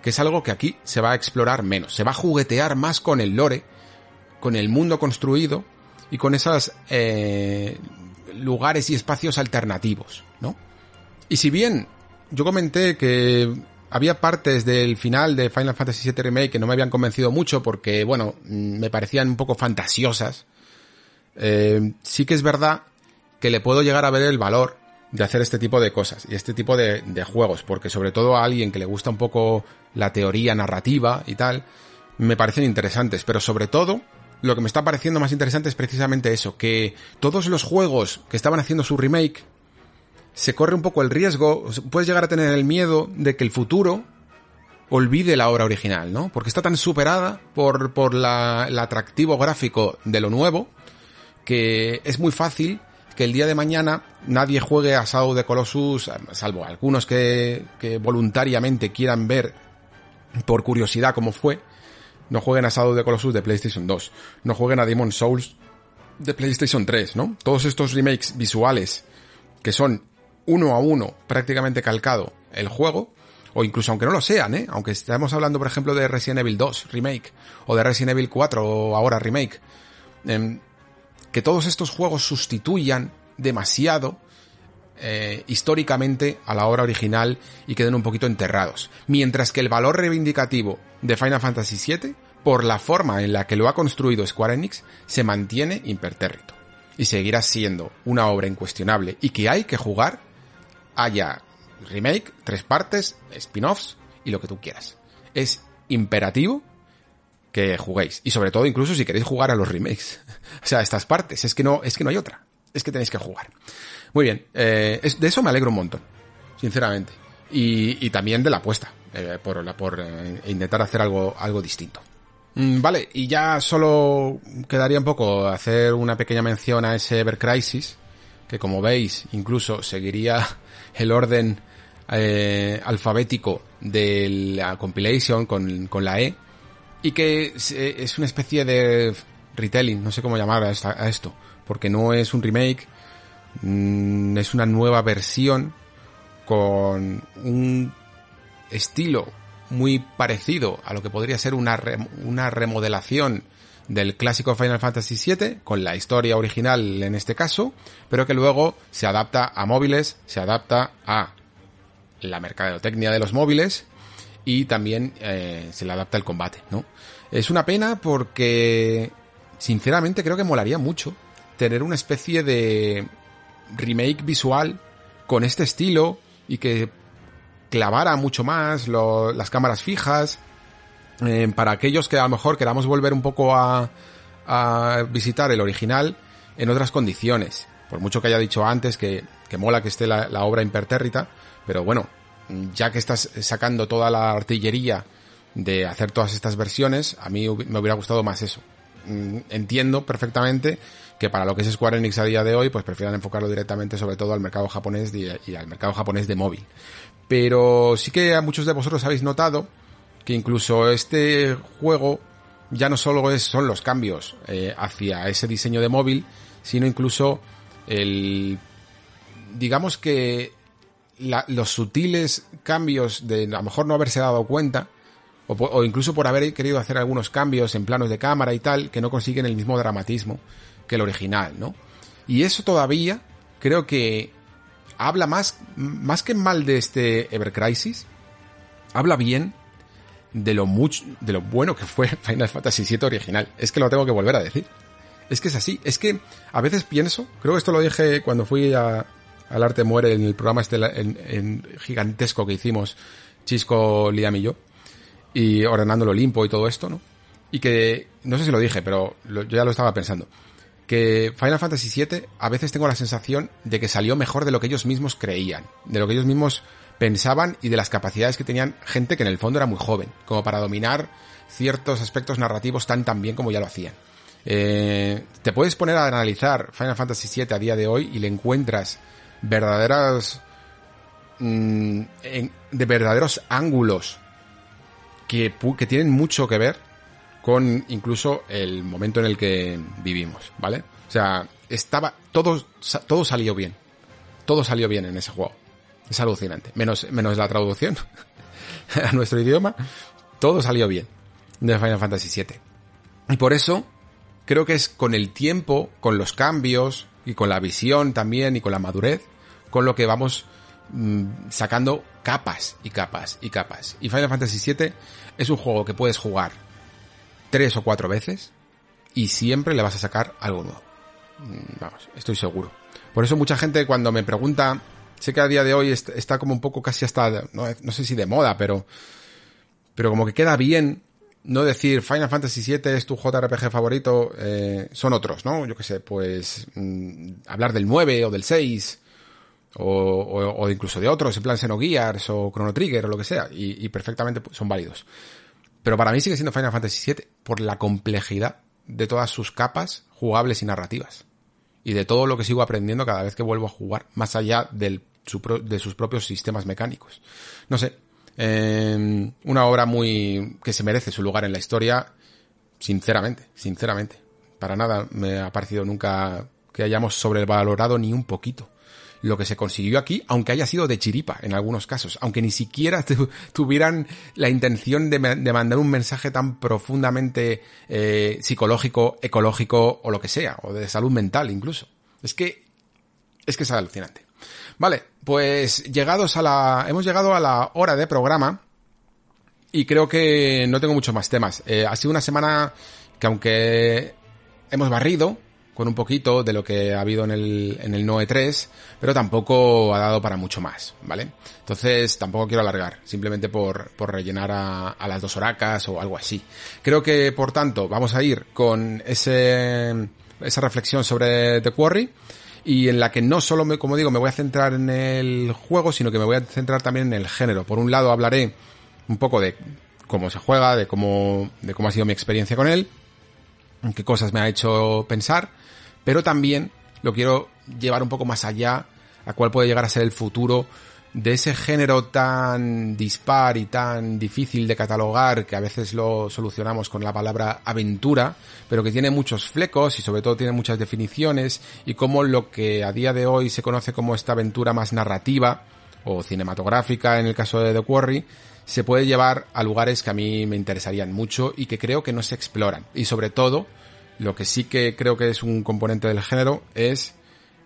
que es algo que aquí se va a explorar menos, se va a juguetear más con el lore, con el mundo construido y con esos eh, lugares y espacios alternativos, ¿no? Y si bien yo comenté que había partes del final de Final Fantasy VII Remake que no me habían convencido mucho porque, bueno, me parecían un poco fantasiosas, eh, sí que es verdad que le puedo llegar a ver el valor de hacer este tipo de cosas y este tipo de, de, juegos, porque sobre todo a alguien que le gusta un poco la teoría narrativa y tal, me parecen interesantes, pero sobre todo lo que me está pareciendo más interesante es precisamente eso, que todos los juegos que estaban haciendo su remake se corre un poco el riesgo, puedes llegar a tener el miedo de que el futuro olvide la obra original, ¿no? Porque está tan superada por, por la, el atractivo gráfico de lo nuevo que es muy fácil que el día de mañana nadie juegue a Shadow de Colossus, salvo algunos que, que voluntariamente quieran ver por curiosidad cómo fue, no jueguen a Shadow de Colossus de PlayStation 2, no jueguen a Demon Souls de PlayStation 3, ¿no? Todos estos remakes visuales que son uno a uno prácticamente calcado el juego, o incluso aunque no lo sean, ¿eh? Aunque estemos hablando, por ejemplo, de Resident Evil 2 remake, o de Resident Evil 4 o ahora remake, eh, que todos estos juegos sustituyan demasiado eh, históricamente a la obra original y queden un poquito enterrados. Mientras que el valor reivindicativo de Final Fantasy VII, por la forma en la que lo ha construido Square Enix, se mantiene impertérrito. Y seguirá siendo una obra incuestionable y que hay que jugar, haya remake, tres partes, spin-offs y lo que tú quieras. Es imperativo que juguéis. Y sobre todo incluso si queréis jugar a los remakes. o sea, estas partes. Es que no, es que no hay otra. Es que tenéis que jugar. Muy bien. Eh, de eso me alegro un montón. Sinceramente. Y, y también de la apuesta. Eh, por, por eh, intentar hacer algo, algo distinto. Mm, vale, y ya solo quedaría un poco hacer una pequeña mención a ese Ever Crisis, que como veis, incluso seguiría el orden eh, alfabético de la compilation con, con la E, y que es una especie de retelling, no sé cómo llamar a, esto, porque no es un remake, mm, es una nueva versión con un estilo muy parecido a lo que podría ser una, una remodelación del clásico Final Fantasy VII, con la historia original en este caso, pero que luego se adapta a móviles, se adapta a la mercadotecnia de los móviles y también eh, se le adapta el combate, ¿no? Es una pena porque, sinceramente, creo que molaría mucho tener una especie de remake visual con este estilo y que clavara mucho más las cámaras fijas. Eh, para aquellos que a lo mejor queramos volver un poco a, a visitar el original en otras condiciones. Por mucho que haya dicho antes que, que mola que esté la, la obra impertérrita, pero bueno, ya que estás sacando toda la artillería de hacer todas estas versiones, a mí me hubiera gustado más eso. Mm, entiendo perfectamente que para lo que es Square Enix a día de hoy, pues prefieran enfocarlo directamente sobre todo al mercado japonés y al mercado japonés de móvil. Pero sí que a muchos de vosotros habéis notado que incluso este juego ya no solo son los cambios eh, hacia ese diseño de móvil, sino incluso el, digamos que los sutiles cambios de a lo mejor no haberse dado cuenta, o, incluso por haber querido hacer algunos cambios en planos de cámara y tal, que no consiguen el mismo dramatismo que el original, ¿no? Y eso todavía creo que habla más, más que mal de este Ever Crisis, habla bien de lo mucho, de lo bueno que fue Final Fantasy VII original. Es que lo tengo que volver a decir. Es que es así. Es que a veces pienso, creo que esto lo dije cuando fui a, al Arte Muere en el programa este en, gigantesco que hicimos Chisco, Liam y yo, y ordenando el Olimpo y todo esto, ¿no? Y que, no sé si lo dije, pero yo ya lo estaba pensando, que Final Fantasy VII a veces tengo la sensación de que salió mejor de lo que ellos mismos creían, de lo que ellos mismos pensaban y de las capacidades que tenían gente que en el fondo era muy joven, como para dominar ciertos aspectos narrativos tan tan bien como ya lo hacían. Eh, te puedes poner a analizar Final Fantasy VII a día de hoy y le encuentras verdaderas mm, de verdaderos ángulos que, que tienen mucho que ver con incluso el momento en el que vivimos, ¿vale? O sea, estaba todo todo salió bien. Todo salió bien en ese juego. Es alucinante. Menos, menos la traducción a nuestro idioma. Todo salió bien de Final Fantasy VII. Y por eso creo que es con el tiempo, con los cambios y con la visión también y con la madurez, con lo que vamos mm, sacando capas y capas y capas. Y Final Fantasy VII es un juego que puedes jugar tres o cuatro veces y siempre le vas a sacar algo nuevo. Mm, vamos, estoy seguro. Por eso mucha gente cuando me pregunta Sé que a día de hoy está como un poco casi hasta, no, sé si de moda, pero, pero como que queda bien no decir Final Fantasy VII es tu JRPG favorito, eh, son otros, ¿no? Yo qué sé, pues mm, hablar del 9 o del 6 o, o, incluso de otros, en plan Xenogears o Chrono Trigger o lo que sea, y, y, perfectamente son válidos. Pero para mí sigue siendo Final Fantasy VII por la complejidad de todas sus capas jugables y narrativas. Y de todo lo que sigo aprendiendo cada vez que vuelvo a jugar, más allá del de sus propios sistemas mecánicos. No sé, em, una obra muy que se merece su lugar en la historia, sinceramente, sinceramente. Para nada me ha parecido nunca que hayamos sobrevalorado ni un poquito lo que se consiguió aquí, aunque haya sido de chiripa en algunos casos, aunque ni siquiera tuvieran la intención de, mandar un mensaje tan profundamente eh, psicológico, ecológico o lo que sea, o de salud mental incluso. Es que es que es alucinante. Vale, pues llegados a la, hemos llegado a la hora de programa y creo que no tengo muchos más temas. Eh, ha sido una semana que aunque hemos barrido con un poquito de lo que ha habido en el, en el NOE 3, pero tampoco ha dado para mucho más, ¿vale? Entonces tampoco quiero alargar, simplemente por, por rellenar a, a las dos horacas o algo así. Creo que, por tanto, vamos a ir con ese, esa reflexión sobre The Quarry y en la que no solo me, como digo, me voy a centrar en el juego, sino que me voy a centrar también en el género. Por un lado hablaré un poco de cómo se juega, de cómo, de cómo ha sido mi experiencia con él, en qué cosas me ha hecho pensar, pero también lo quiero llevar un poco más allá a cuál puede llegar a ser el futuro de ese género tan dispar y tan difícil de catalogar que a veces lo solucionamos con la palabra aventura, pero que tiene muchos flecos y sobre todo tiene muchas definiciones y como lo que a día de hoy se conoce como esta aventura más narrativa o cinematográfica en el caso de The Quarry, se puede llevar a lugares que a mí me interesarían mucho y que creo que no se exploran. Y sobre todo, lo que sí que creo que es un componente del género es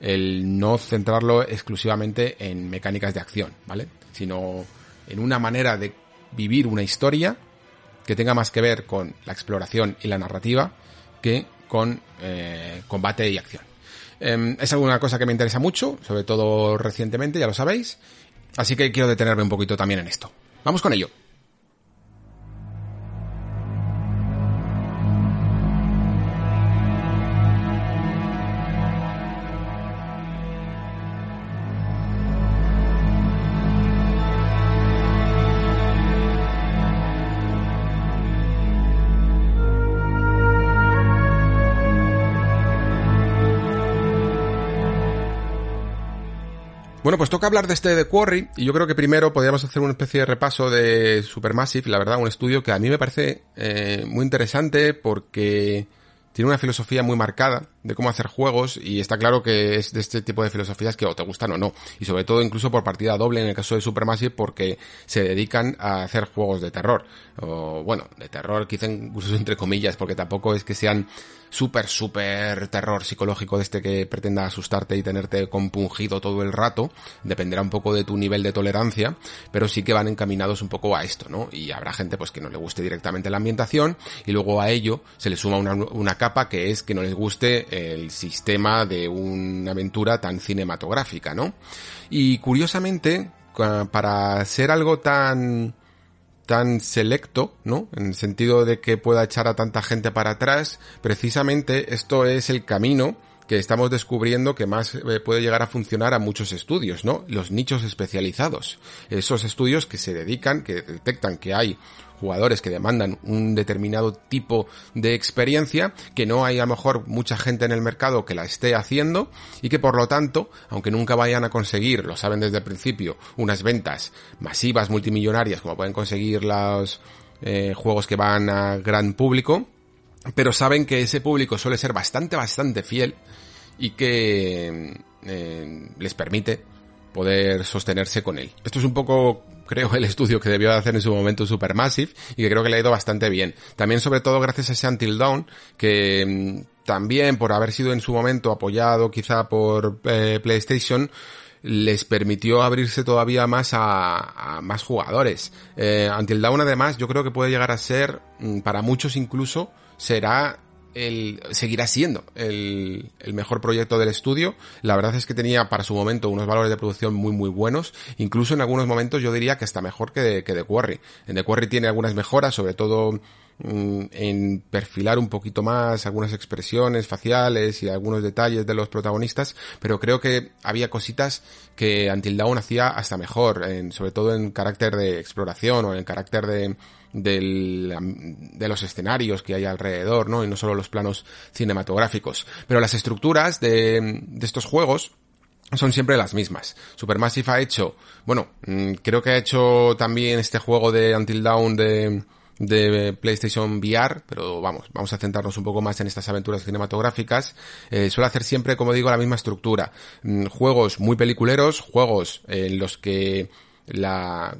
el no centrarlo exclusivamente en mecánicas de acción, ¿vale? Sino en una manera de vivir una historia que tenga más que ver con la exploración y la narrativa que con eh, combate y acción. Em, es alguna cosa que me interesa mucho, sobre todo recientemente, ya lo sabéis, así que quiero detenerme un poquito también en esto. Vamos con ello. Bueno, pues toca hablar de este de Quarry y yo creo que primero podríamos hacer una especie de repaso de Supermassive, la verdad, un estudio que a mí me parece eh, muy interesante porque tiene una filosofía muy marcada de cómo hacer juegos y está claro que es de este tipo de filosofías que o te gustan o no. Y sobre todo incluso por partida doble en el caso de Supermassive porque se dedican a hacer juegos de terror. O bueno, de terror quizá incluso entre comillas porque tampoco es que sean súper, súper terror psicológico de este que pretenda asustarte y tenerte compungido todo el rato. Dependerá un poco de tu nivel de tolerancia, pero sí que van encaminados un poco a esto, ¿no? Y habrá gente pues que no le guste directamente la ambientación y luego a ello se le suma una, una capa que es que no les guste el sistema de una aventura tan cinematográfica, ¿no? Y curiosamente, para ser algo tan tan selecto, ¿no? En el sentido de que pueda echar a tanta gente para atrás, precisamente esto es el camino que estamos descubriendo que más eh, puede llegar a funcionar a muchos estudios, ¿no? Los nichos especializados. Esos estudios que se dedican, que detectan que hay jugadores que demandan un determinado tipo de experiencia que no hay a lo mejor mucha gente en el mercado que la esté haciendo y que por lo tanto, aunque nunca vayan a conseguir, lo saben desde el principio, unas ventas masivas multimillonarias como pueden conseguir los eh, juegos que van a gran público, pero saben que ese público suele ser bastante, bastante fiel y que eh, les permite poder sostenerse con él. Esto es un poco creo, el estudio que debió hacer en su momento Supermassive y que creo que le ha ido bastante bien. También, sobre todo, gracias a ese Until Dawn, que mm, también por haber sido en su momento apoyado quizá por eh, PlayStation, les permitió abrirse todavía más a, más jugadores. Eh, Until Dawn además yo creo que puede llegar a ser, mm, para muchos incluso, será el, seguirá siendo el, el, mejor proyecto del estudio. La verdad es que tenía para su momento unos valores de producción muy muy buenos. Incluso en algunos momentos yo diría que está mejor que de, que The Quarry. En The Quarry tiene algunas mejoras, sobre todo mm, en perfilar un poquito más algunas expresiones faciales y algunos detalles de los protagonistas, pero creo que había cositas que Until Dawn hacía hasta mejor, en, sobre todo en carácter de exploración o en carácter de, del, de los escenarios que hay alrededor, ¿no? Y no solo los planos cinematográficos. Pero las estructuras de, de estos juegos, son siempre las mismas. Supermassive ha hecho, bueno, mm, creo que ha hecho también este juego de Until Dawn de, de PlayStation VR, pero vamos, vamos a centrarnos un poco más en estas aventuras cinematográficas. Eh, suele hacer siempre, como digo, la misma estructura. Mm, juegos muy peliculeros, juegos en los que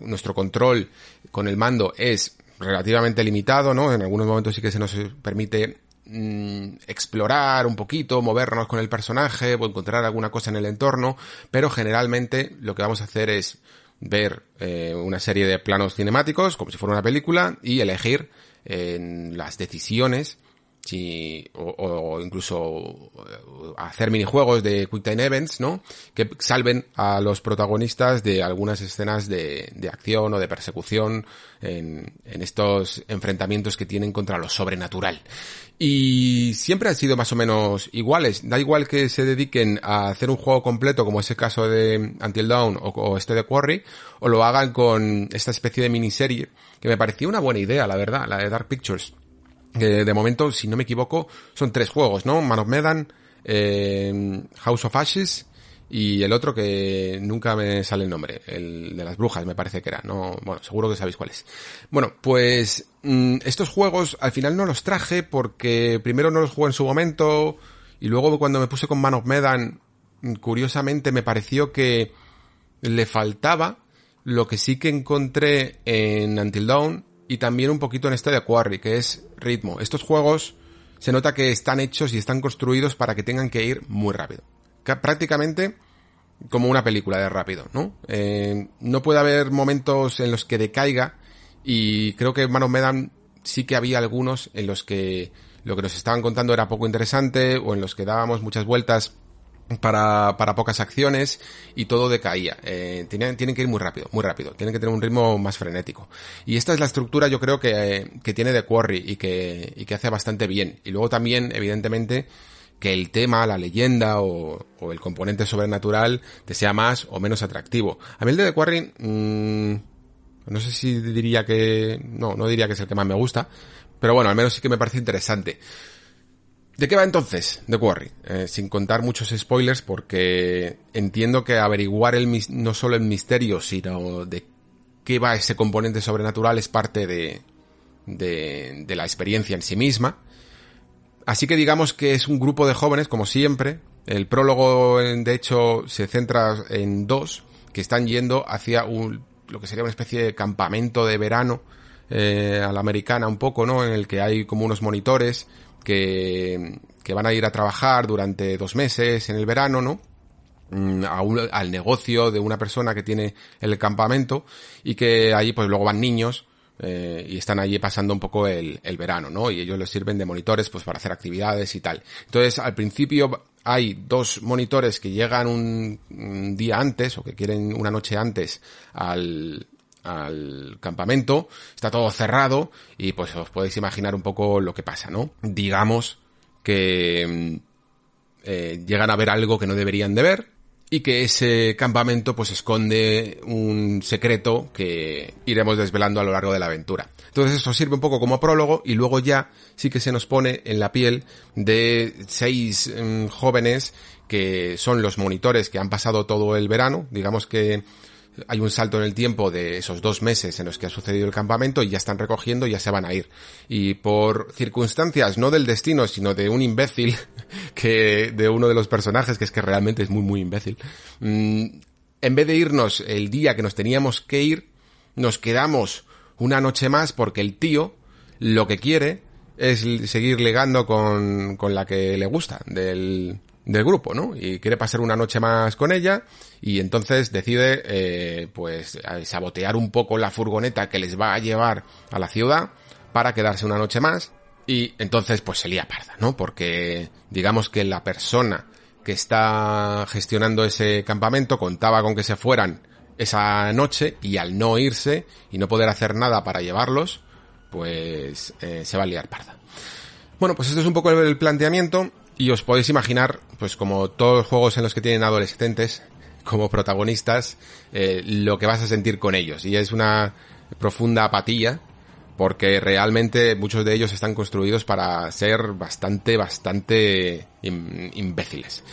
nuestro control con el mando es relativamente limitado, ¿no? En algunos momentos sí que se nos permite mm, explorar un poquito, movernos con el personaje o encontrar alguna cosa en el entorno, pero generalmente lo que vamos a hacer es ver eh, una serie de planos cinemáticos como si fuera una película y elegir en las decisiones si, o, incluso eh, hacer minijuegos de Quick Time Events, ¿no? Que salven a los protagonistas de algunas escenas de, de acción o de persecución en, en, estos enfrentamientos que tienen contra lo sobrenatural. Y siempre han sido más o menos iguales. Da igual que se dediquen a hacer un juego completo, como es el caso de Until Dawn o, o este de Quarry, o lo hagan con esta especie de miniserie, que me parecía una buena idea, la verdad, la de Dark Pictures de momento, si no me equivoco, son tres juegos, ¿no? Man of Medan, eh, House of Ashes y el otro que nunca me sale el nombre, el de las brujas me parece que era, no, bueno, seguro que sabéis cuál es. Bueno, pues mm, estos juegos al final no los traje porque primero no los jugué en su momento y luego cuando me puse con Man of Medan, curiosamente me pareció que le faltaba lo que sí que encontré en Until Dawn y también un poquito en este de Quarry, que es ritmo. Estos juegos se nota que están hechos y están construidos para que tengan que ir muy rápido. Prácticamente como una película de rápido, ¿no? Eh, no puede haber momentos en los que decaiga y creo que Manos Medan sí que había algunos en los que lo que nos estaban contando era poco interesante o en los que dábamos muchas vueltas para, para pocas acciones y todo decaía. Eh, tienen, tienen que ir muy rápido, muy rápido. Tienen que tener un ritmo más frenético. Y esta es la estructura yo creo que, que tiene de Quarry y que, y que hace bastante bien. Y luego también, evidentemente, que el tema, la leyenda o, o el componente sobrenatural te sea más o menos atractivo. A mí el de The Quarry, mmm, no sé si diría que, no, no diría que es el que más me gusta, pero bueno, al menos sí que me parece interesante. ¿De qué va entonces The Quarry? Eh, sin contar muchos spoilers porque entiendo que averiguar el no solo el misterio, sino de qué va ese componente sobrenatural es parte de, de, la experiencia en sí misma. Así que digamos que es un grupo de jóvenes, como siempre. El prólogo, de hecho, se centra en dos que están yendo hacia un, lo que sería una especie de campamento de verano eh, a la americana un poco, ¿no? En el que hay como unos monitores que, van a ir a trabajar durante dos meses en el verano, ¿no? Mm, al negocio de una persona que tiene el campamento y que allí pues luego van niños eh, y están allí pasando un poco el, el, verano, ¿no? Y ellos les sirven de monitores pues para hacer actividades y tal. Entonces al principio hay dos monitores que llegan un, un día antes o que quieren una noche antes al, al campamento, está todo cerrado y pues os podéis imaginar un poco lo que pasa, ¿no? Digamos que mm, eh, llegan a ver algo que no deberían de ver y que ese campamento pues esconde un secreto que iremos desvelando a lo largo de la aventura. Entonces eso sirve un poco como prólogo y luego ya sí que se nos pone en la piel de seis mm, jóvenes que son los monitores que han pasado todo el verano, digamos que hay un salto en el tiempo de esos dos meses en los que ha sucedido el campamento y ya están recogiendo y ya se van a ir. Y por circunstancias, no del destino, sino de un imbécil, que, de uno de los personajes, que es que realmente es muy, muy imbécil, mm, en vez de irnos el día que nos teníamos que ir, nos quedamos una noche más porque el tío lo que quiere es seguir legando con, con la que le gusta del, del grupo, ¿no? Y quiere pasar una noche más con ella y entonces decide, eh, pues, sabotear un poco la furgoneta que les va a llevar a la ciudad para quedarse una noche más y entonces, pues, se lía parda, ¿no? Porque digamos que la persona que está gestionando ese campamento contaba con que se fueran esa noche y al no irse y no poder hacer nada para llevarlos, pues eh, se va a liar parda. Bueno, pues esto es un poco el planteamiento y os podéis imaginar, pues como todos los juegos en los que tienen adolescentes como protagonistas, eh, lo que vas a sentir con ellos. Y es una profunda apatía, porque realmente muchos de ellos están construidos para ser bastante, bastante imbéciles.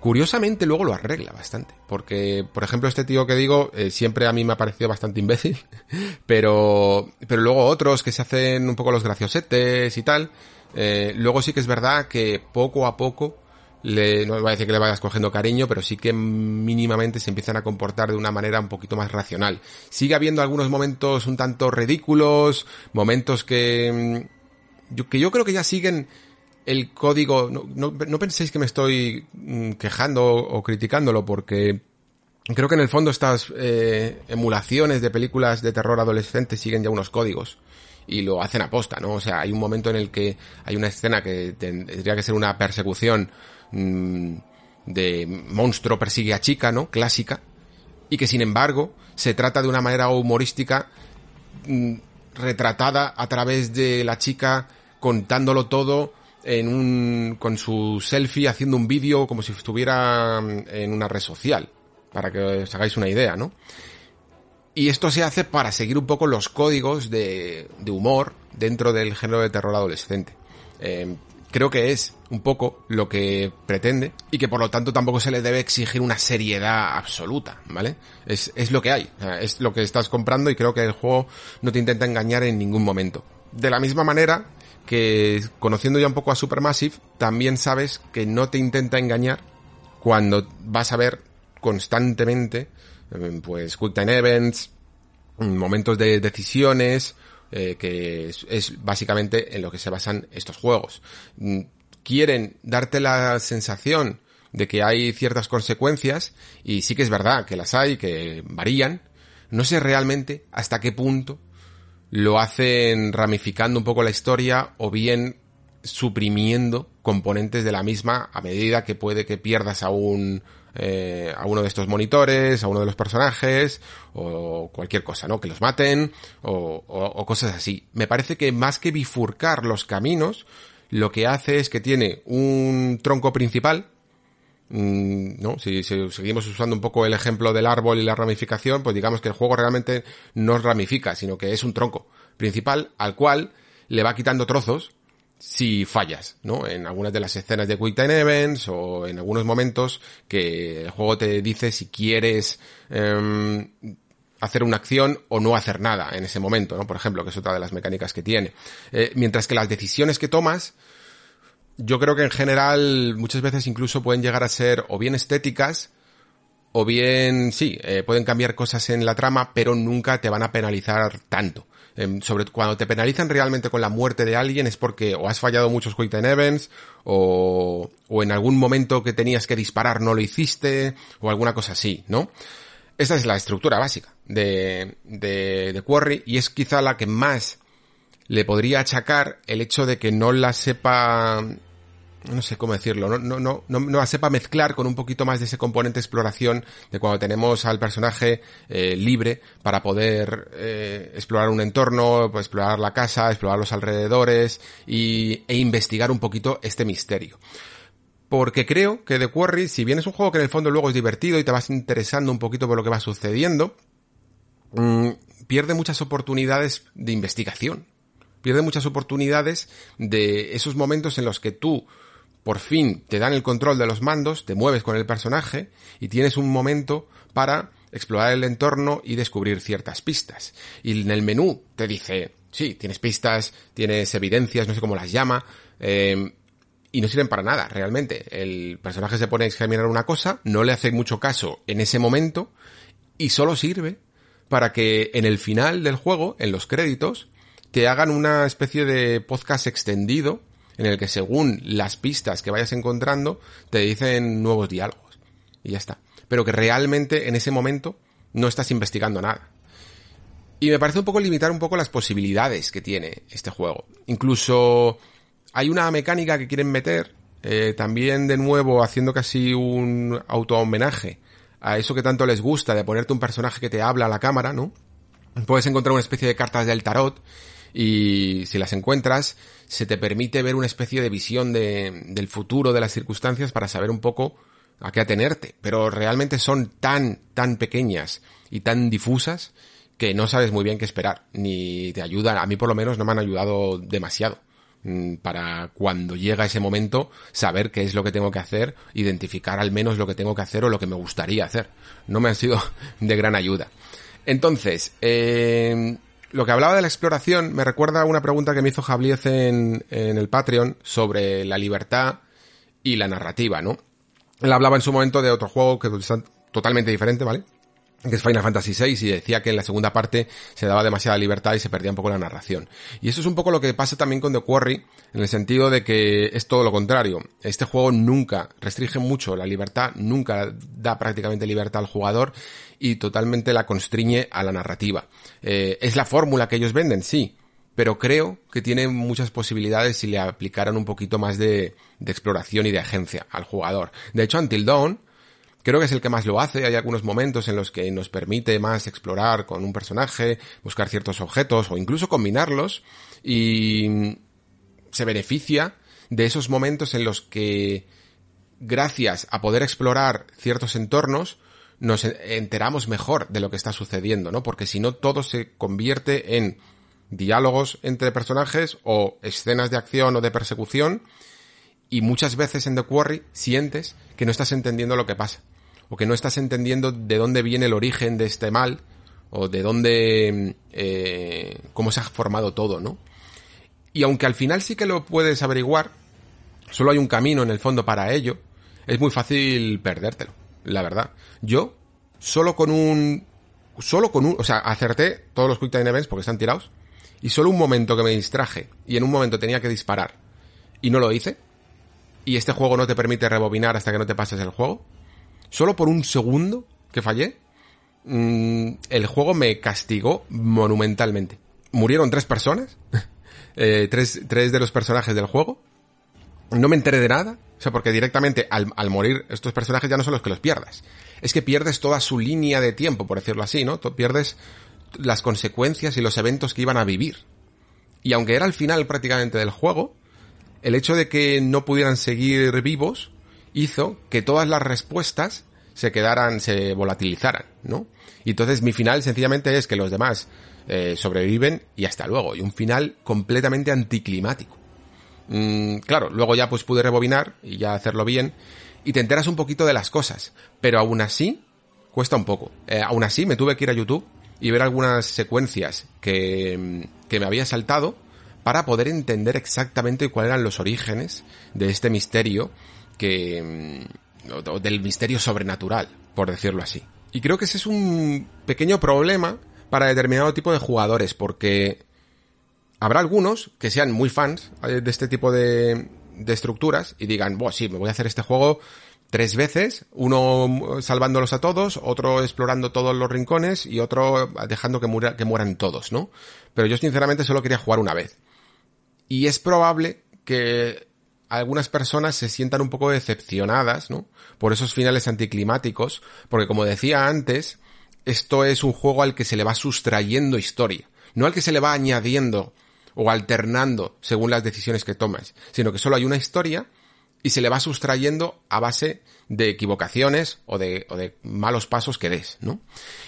Curiosamente luego lo arregla bastante, porque por ejemplo este tío que digo eh, siempre a mí me ha parecido bastante imbécil, pero pero luego otros que se hacen un poco los graciosetes y tal, eh, luego sí que es verdad que poco a poco, le, no voy a decir que le vayas cogiendo cariño, pero sí que mínimamente se empiezan a comportar de una manera un poquito más racional. Sigue habiendo algunos momentos un tanto ridículos, momentos que, mm, que yo creo que ya siguen el código, no, no, penséis que me estoy mm, quejando o criticándolo porque creo que en el fondo estas eh, emulaciones de películas de terror adolescentes siguen ya unos códigos y lo hacen aposta, ¿no? O sea, hay un momento en el que hay una escena que tendría que ser una persecución mmm, de monstruo persigue a chica, ¿no? Clásica. Y que sin embargo se trata de una manera humorística mmm, retratada a través de la chica contándolo todo en un, con su selfie haciendo un vídeo como si estuviera mm, en una red social. Para que os hagáis una idea, ¿no? Y esto se hace para seguir un poco los códigos de, de humor dentro del género de terror adolescente. Eh, creo que es un poco lo que pretende y que por lo tanto tampoco se le debe exigir una seriedad absoluta, ¿vale? Es, es lo que hay, es lo que estás comprando y creo que el juego no te intenta engañar en ningún momento. De la misma manera que conociendo ya un poco a Supermassive, también sabes que no te intenta engañar cuando vas a ver constantemente Em, pues quick time events, momentos de decisiones, eh, que es, básicamente en lo que se basan estos juegos. Mm, quieren darte la sensación de que hay ciertas consecuencias y sí que es verdad que las hay, que varían. No sé realmente hasta qué punto lo hacen ramificando un poco la historia o bien suprimiendo componentes de la misma a medida que puede que pierdas a un eh, a uno de estos monitores, a uno de los personajes, o cualquier cosa, ¿no? Que los maten, o, o, cosas así. Me parece que más que bifurcar los caminos, lo que hace es que tiene un tronco principal, mm, ¿no? Si, si, seguimos usando un poco el ejemplo del árbol y la ramificación, pues digamos que el juego realmente no ramifica, sino que es un tronco principal al cual le va quitando trozos si fallas, ¿no? En algunas de las escenas de Quick Time Events o en algunos momentos que el juego te dice si quieres em, hacer una acción o no hacer nada en ese momento, ¿no? Por ejemplo, que es otra de las mecánicas que tiene. Eh, mientras que las decisiones que tomas, yo creo que en general muchas veces incluso pueden llegar a ser o bien estéticas, o bien, sí, eh, pueden cambiar cosas en la trama, pero nunca te van a penalizar tanto. Em, sobre cuando te penalizan realmente con la muerte de alguien es porque o has fallado muchos quick time events o, o en algún momento que tenías que disparar no lo hiciste o alguna cosa así, ¿no? Esa es la estructura básica de, de, de Quarry y es quizá la que más le podría achacar el hecho de que no la sepa no sé cómo decirlo, no, no, no, no, sepa mezclar con un poquito más de ese componente exploración de cuando tenemos al personaje eh, libre para poder eh, explorar un entorno, pues, explorar la casa, explorar los alrededores y, e investigar un poquito este misterio. Porque creo que The Quarry, si bien es un juego que en el fondo luego es divertido y te vas interesando un poquito por lo que va sucediendo, mmm, pierde muchas oportunidades de investigación. Pierde muchas oportunidades de esos momentos en los que tú por fin te dan el control de los mandos, te mueves con el personaje y tienes un momento para explorar el entorno y descubrir ciertas pistas. Y en el menú te dice, sí, tienes pistas, tienes evidencias, no sé cómo las llama, eh, y no sirven para nada, realmente. El personaje se pone a examinar una cosa, no le hace mucho caso en ese momento, y solo sirve para que en el final del juego, en los créditos, te hagan una especie de podcast extendido en el que según las pistas que vayas encontrando te dicen nuevos diálogos y ya está. Pero que realmente en ese momento no estás investigando nada. Y me parece un poco limitar un poco las posibilidades que tiene este juego. Incluso hay una mecánica que quieren meter, eh, también de nuevo haciendo casi un auto homenaje a eso que tanto les gusta de ponerte un personaje que te habla a la cámara, ¿no? Puedes encontrar una especie de cartas del tarot y si las encuentras, se te permite ver una especie de visión de, del futuro de las circunstancias para saber un poco a qué atenerte. Pero realmente son tan, tan pequeñas y tan difusas que no sabes muy bien qué esperar, ni te ayudan, a mí por lo menos no me han ayudado demasiado mm, para cuando llega ese momento saber qué es lo que tengo que hacer, identificar al menos lo que tengo que hacer o lo que me gustaría hacer. No me han sido de gran ayuda. Entonces, eh, lo que hablaba de la exploración me recuerda a una pregunta que me hizo Jabliez en, en el Patreon sobre la libertad y la narrativa, ¿no? Él hablaba en su momento de otro juego que es totalmente diferente, ¿vale? que es Final Fantasy VI y decía que en la segunda parte se daba demasiada libertad y se perdía un poco la narración. Y eso es un poco lo que pasa también con The Quarry, en el sentido de que es todo lo contrario. Este juego nunca restringe mucho la libertad, nunca da prácticamente libertad al jugador y totalmente la constriñe a la narrativa. Eh, es la fórmula que ellos venden, sí, pero creo que tiene muchas posibilidades si le aplicaran un poquito más de, de exploración y de agencia al jugador. De hecho, Until Dawn, Creo que es el que más lo hace. Hay algunos momentos en los que nos permite más explorar con un personaje, buscar ciertos objetos o incluso combinarlos y se beneficia de esos momentos en los que gracias a poder explorar ciertos entornos nos enteramos mejor de lo que está sucediendo, ¿no? Porque si no todo se convierte en diálogos entre personajes o escenas de acción o de persecución y muchas veces en The Quarry sientes que no estás entendiendo lo que pasa o que no estás entendiendo de dónde viene el origen de este mal o de dónde eh, cómo se ha formado todo, ¿no? Y aunque al final sí que lo puedes averiguar, solo hay un camino en el fondo para ello, es muy fácil perdértelo, la verdad. Yo solo con un solo con un, o sea, acerté todos los quick time events porque están tirados y solo un momento que me distraje y en un momento tenía que disparar y no lo hice y este juego no te permite rebobinar hasta que no te pases el juego, solo por un segundo que fallé, mmm, el juego me castigó monumentalmente. Murieron tres personas, eh, tres, tres de los personajes del juego. No me enteré de nada, o sea, porque directamente al, morir estos personajes ya no son los que los pierdas. Es que pierdes toda su línea de tiempo, por decirlo así, ¿no? Pierdes las consecuencias y los eventos que iban a vivir. Y aunque era el final prácticamente del juego, el hecho de que no pudieran seguir vivos hizo que todas las respuestas se quedaran, se volatilizaran, ¿no? Y entonces mi final sencillamente es que los demás eh, sobreviven y hasta luego. Y un final completamente anticlimático. Mm, claro, luego ya pues pude rebobinar y ya hacerlo bien y te enteras un poquito de las cosas, pero aún así cuesta un poco. Eh, aún así me tuve que ir a YouTube y ver algunas secuencias que, mm, que me había saltado para poder entender exactamente cuáles eran los orígenes de este misterio que mm, del misterio sobrenatural, por decirlo así. Y creo que ese es un pequeño problema para determinado tipo de jugadores, porque habrá algunos que sean muy fans eh, de este tipo de, estructuras y digan, bueno, sí, me voy a hacer este juego tres veces, uno salvándolos a todos, otro explorando todos los rincones y otro dejando que, que mueran todos, ¿no? Pero yo sinceramente solo quería jugar una vez. Y es probable que algunas personas se sientan un poco decepcionadas, ¿no? Por esos finales anticlimáticos, porque como decía antes, esto es un juego al que se le va sustrayendo historia, no al que se le va añadiendo o alternando según las decisiones que tomas, sino que solo hay una historia y se le va sustrayendo a base de equivocaciones o de, malos pasos que des, ¿no?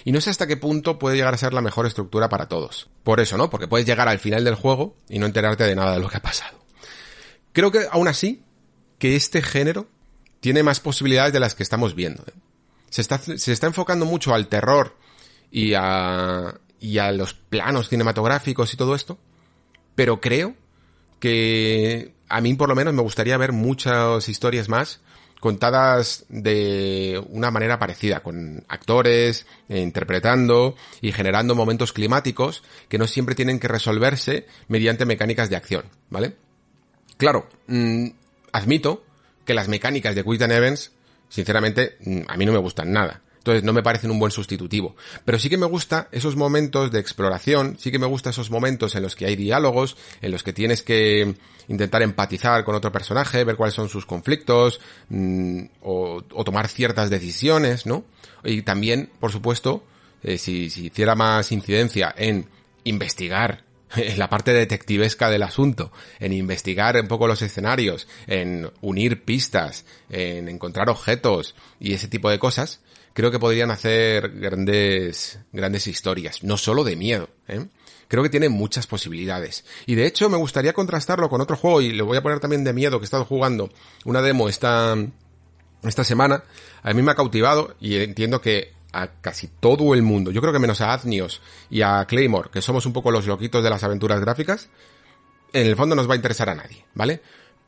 Y no sé hasta qué punto puede llegar a ser la mejor estructura para todos. Por eso, ¿no? Porque puedes llegar al final del juego y no enterarte de nada de lo que ha pasado. Creo que aún así, que este género tiene más posibilidades de las que estamos viendo. ¿eh? Se, está, enfocando mucho al terror y a los planos cinematográficos y todo esto, pero creo que a mí por lo menos me gustaría ver muchas historias más contadas de una manera parecida, con actores eh, interpretando y generando momentos climáticos que no siempre tienen que resolverse mediante mecánicas de acción, ¿vale? Claro, mm, admito que las mecánicas de Quick Events, sinceramente, mm, a mí no me gustan nada. Entonces no me parecen un buen sustitutivo. Pero sí que me gusta esos momentos de exploración, sí que me gusta esos momentos en los que hay diálogos, en los que tienes que intentar empatizar con otro personaje, ver cuáles son sus conflictos, mm, o, tomar ciertas decisiones, ¿no? Y también, por supuesto, eh, si, si hiciera más incidencia en investigar en la parte detectivesca del asunto, en investigar un poco los escenarios, en unir pistas, en encontrar objetos y ese tipo de cosas, creo que podrían hacer grandes, grandes historias, no solo de miedo, ¿eh? Creo que tiene muchas posibilidades. Y de hecho me gustaría contrastarlo con otro juego y le voy a poner también de miedo que he estado jugando una demo esta, esta semana. A mí me ha cautivado y entiendo que a casi todo el mundo, yo creo que menos a Aznios y a Claymore, que somos un poco los loquitos de las aventuras gráficas, en el fondo nos va a interesar a nadie, ¿vale?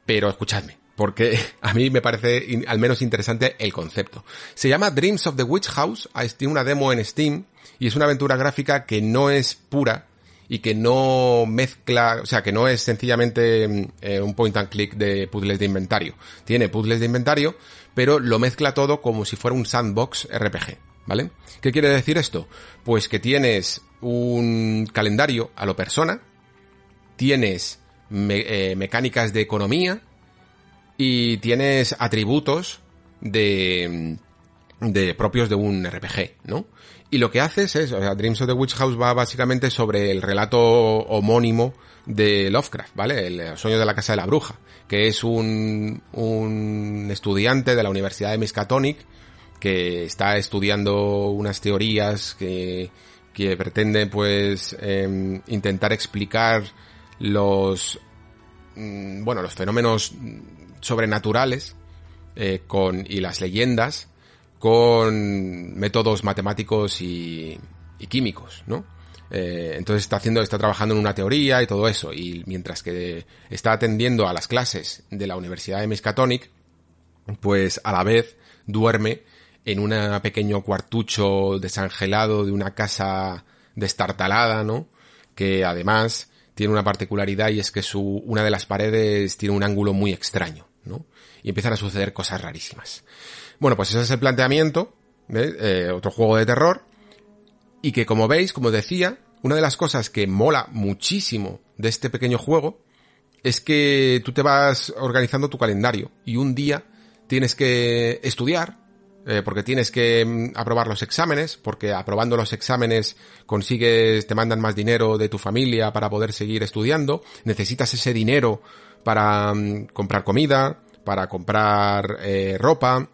Pero escuchadme, porque a mí me parece al menos interesante el concepto. Se llama Dreams of the Witch House, tiene una demo en Steam y es una aventura gráfica que no es pura y que no mezcla, o sea, que no es sencillamente mm, eh, un point and click de puzzles de inventario. Tiene puzzles de inventario, pero lo mezcla todo como si fuera un sandbox RPG, ¿vale? ¿Qué quiere decir esto? Pues que tienes un calendario a lo persona, tienes eh, mecánicas de economía, y tienes atributos de, de propios de un RPG, ¿no? Y lo que haces es, o sea, Dreams of the Witch House va básicamente sobre el relato homónimo de Lovecraft, ¿vale? El sueño de la casa de la bruja, que es un, un estudiante de la Universidad de Miskatonic que está estudiando unas teorías que, que pretenden pues em, intentar explicar los mm, bueno los fenómenos sobrenaturales eh, con, y las leyendas con métodos matemáticos y, químicos, ¿no? Eh, entonces está haciendo, está trabajando en una teoría y todo eso. Y mientras que está atendiendo a las clases de la Universidad de Miskatonic, pues a la vez duerme en un pequeño cuartucho desangelado de una casa destartalada, ¿no? Que además tiene una particularidad y es que su, una de las paredes tiene un ángulo muy extraño, Y empiezan a suceder cosas rarísimas. Bueno, pues ese es el planteamiento, eh, otro juego de terror, y que como veis, como decía, una de las cosas que mola muchísimo de este pequeño juego es que tú te vas organizando tu calendario y un día tienes que estudiar, eh, porque tienes que mm, aprobar los exámenes, porque aprobando los exámenes consigues, te mandan más dinero de tu familia para poder seguir estudiando, necesitas ese dinero para mm, comprar comida, para comprar eh, ropa,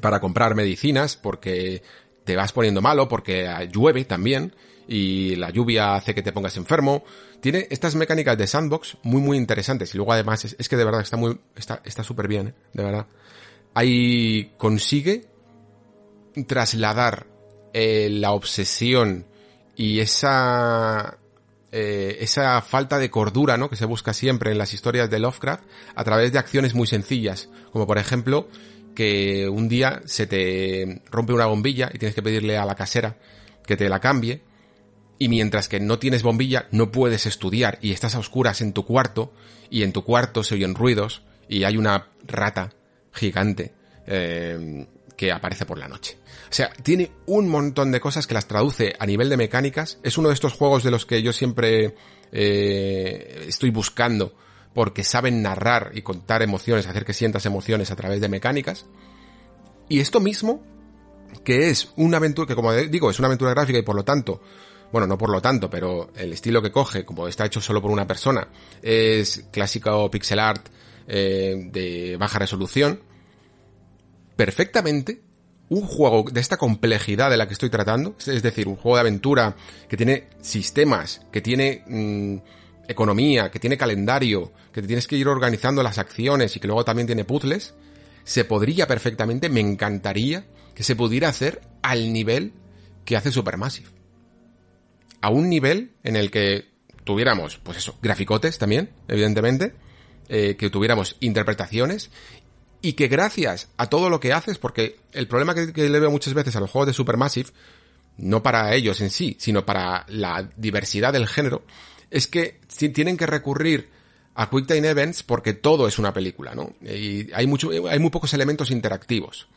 para comprar medicinas, porque te vas poniendo malo, porque llueve también, y la lluvia hace que te pongas enfermo. Tiene estas mecánicas de sandbox muy muy interesantes y luego además es, que de verdad está muy está está súper bien, ¿eh? de verdad. Ahí consigue trasladar eh, la obsesión y esa eh, esa falta de cordura, ¿no? Que se busca siempre en las historias de Lovecraft a través de acciones muy sencillas, como por ejemplo que un día se te rompe una bombilla y tienes que pedirle a la casera que te la cambie y mientras que no tienes bombilla no puedes estudiar y estás a oscuras en tu cuarto y en tu cuarto se oyen ruidos y hay una rata gigante eh, que aparece por la noche. O sea, tiene un montón de cosas que las traduce a nivel de mecánicas. Es uno de estos juegos de los que yo siempre eh, estoy buscando porque saben narrar y contar emociones, hacer que sientas emociones a través de mecánicas. Y esto mismo, que es una aventura, que como digo, es una aventura gráfica y por lo tanto, bueno, no por lo tanto, pero el estilo que coge, como está hecho solo por una persona, es clásico pixel art eh, de baja resolución, perfectamente un juego de esta complejidad de la que estoy tratando, es decir, un juego de aventura que tiene sistemas, que tiene mm, economía, que tiene calendario, que te tienes que ir organizando las acciones y que luego también tiene puzzles, se podría perfectamente, me encantaría que se pudiera hacer al nivel que hace Supermassive. A un nivel en el que tuviéramos, pues eso, graficotes también, evidentemente, eh, que tuviéramos interpretaciones y que gracias a todo lo que haces, porque el problema que, le veo muchas veces a los juegos de Supermassive, no para ellos en sí, sino para la diversidad del género, es que tienen que recurrir a QuickTime Events porque todo es una película, ¿no? Y hay mucho, hay muy pocos elementos interactivos.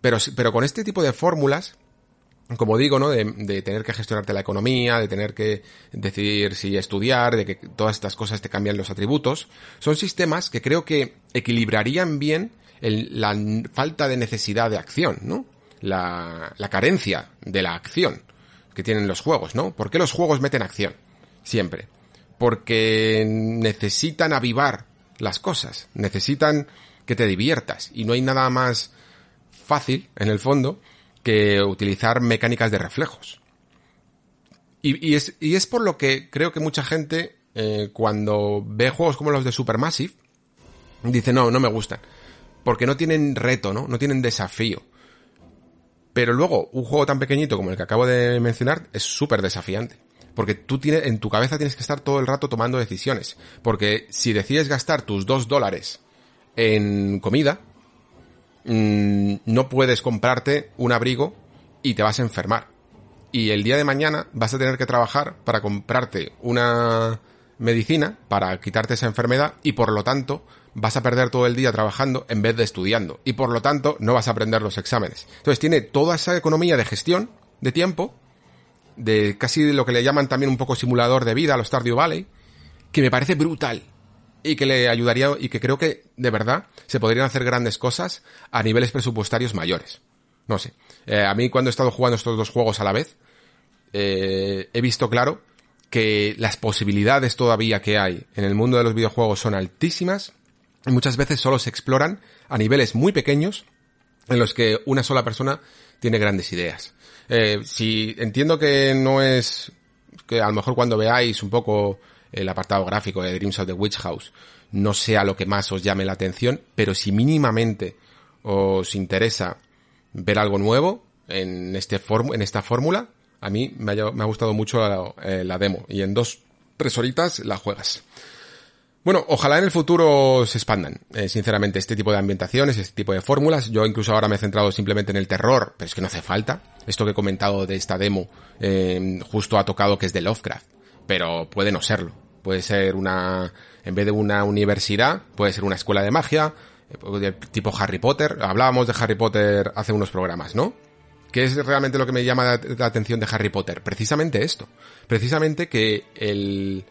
Pero, pero con este tipo de fórmulas, como digo, ¿no? De, de, tener que gestionarte la economía, de tener que decidir si estudiar, de que todas estas cosas te cambian los atributos, son sistemas que creo que equilibrarían bien la falta de necesidad de acción, ¿no? La, la carencia de la acción que tienen los juegos, ¿no? ¿Por qué los juegos meten acción? Siempre. Porque necesitan avivar las cosas, necesitan que te diviertas y no hay nada más fácil, en el fondo, que utilizar mecánicas de reflejos. Y, es, y es por lo que creo que mucha gente, eh, cuando ve juegos como los de Supermassive, dice, no, no me gustan porque no tienen reto, ¿no? No tienen desafío. Pero luego, un juego tan pequeñito como el que acabo de mencionar es súper desafiante. Porque tú tienes, en tu cabeza tienes que estar todo el rato tomando decisiones. Porque si decides gastar tus dos dólares en comida, mmm, no puedes comprarte un abrigo y te vas a enfermar. Y el día de mañana vas a tener que trabajar para comprarte una medicina para quitarte esa enfermedad y por lo tanto vas a perder todo el día trabajando en vez de estudiando y por lo tanto no vas a aprender los exámenes. Entonces tiene toda esa economía de gestión de tiempo, de casi lo que le llaman también un poco simulador de vida a los Stardew Valley, que me parece brutal y que le ayudaría y que creo que de verdad se podrían hacer grandes cosas a niveles presupuestarios mayores. No sé. Eh, a mí cuando he estado jugando estos dos juegos a la vez, eh, he visto claro que las posibilidades todavía que hay en el mundo de los videojuegos son altísimas y muchas veces solo se exploran a niveles muy pequeños en los que una sola persona tiene grandes ideas. Eh, si entiendo que no es que a lo mejor cuando veáis un poco el apartado gráfico de Dreams of the Witch House no sea lo que más os llame la atención, pero si mínimamente os interesa ver algo nuevo en este en esta fórmula, a mí me ha, gustado mucho la, eh, la, demo y en dos, tres horitas la juegas. Bueno, ojalá en el futuro se expandan, eh, sinceramente, este tipo de ambientaciones, este tipo de fórmulas. Yo incluso ahora me he centrado simplemente en el terror, pero es que no hace falta. Esto que he comentado de esta demo eh, justo ha tocado que es de Lovecraft, pero puede no serlo. Puede ser una, en vez de una universidad, puede ser una escuela de magia, eh, tipo Harry Potter. Hablábamos de Harry Potter hace unos programas, ¿no? ¿Qué es realmente lo que me llama la atención de Harry Potter? Precisamente esto. Precisamente que el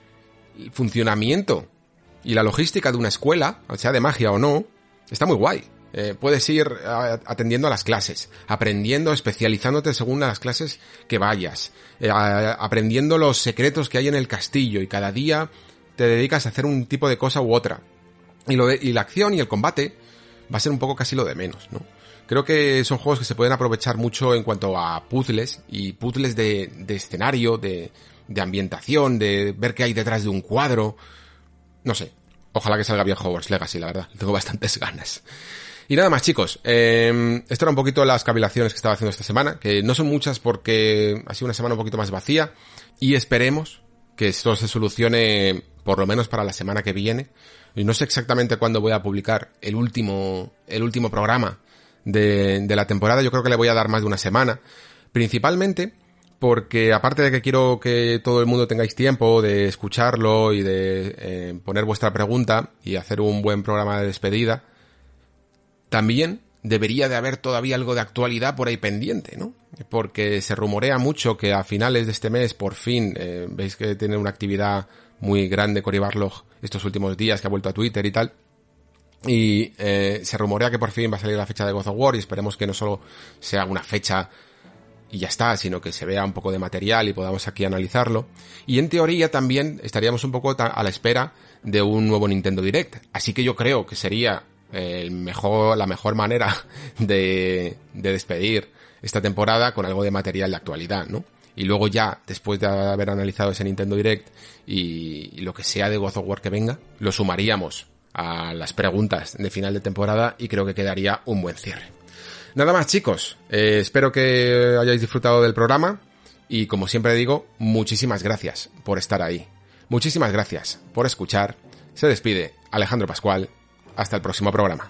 funcionamiento y la logística de una escuela, sea de magia o no, está muy guay. Eh, puedes ir atendiendo a las clases, aprendiendo, especializándote según las clases que vayas, eh, aprendiendo los secretos que hay en el castillo y cada día te dedicas a hacer un tipo de cosa u otra. Y, lo y la acción y el combate va a ser un poco casi lo de menos, ¿no? Creo que son juegos que se pueden aprovechar mucho en cuanto a puzzles y puzzles de, de escenario, de, de ambientación, de ver qué hay detrás de un cuadro. No sé. Ojalá que salga bien Hogwarts Legacy, la verdad. Tengo bastantes ganas. Y nada más, chicos. Eh, esto era un poquito las cavilaciones que estaba haciendo esta semana, que no son muchas porque ha sido una semana un poquito más vacía. Y esperemos que esto se solucione por lo menos para la semana que viene. Y no sé exactamente cuándo voy a publicar el último, el último programa de, de la temporada. Yo creo que le voy a dar más de una semana. Principalmente porque aparte de que quiero que todo el mundo tengáis tiempo de escucharlo y de eh, poner vuestra pregunta y hacer un buen programa de despedida, también debería de haber todavía algo de actualidad por ahí pendiente, ¿no? Porque se rumorea mucho que a finales de este mes, por fin, eh, veis que tiene una actividad muy grande Cory Barlog estos últimos días, que ha vuelto a Twitter y tal, y eh, se rumorea que por fin va a salir la fecha de God of War y esperemos que no solo sea una fecha y ya está, sino que se vea un poco de material y podamos aquí analizarlo. Y en teoría también estaríamos un poco a la espera de un nuevo Nintendo Direct. Así que yo creo que sería el mejor, la mejor manera de, de despedir esta temporada con algo de material de actualidad, ¿no? Y luego ya, después de haber analizado ese Nintendo Direct y, y lo que sea de God of War que venga, lo sumaríamos a las preguntas de final de temporada y creo que quedaría un buen cierre. Nada más chicos, eh, espero que hayáis disfrutado del programa y como siempre digo, muchísimas gracias por estar ahí. Muchísimas gracias por escuchar. Se despide Alejandro Pascual. Hasta el próximo programa.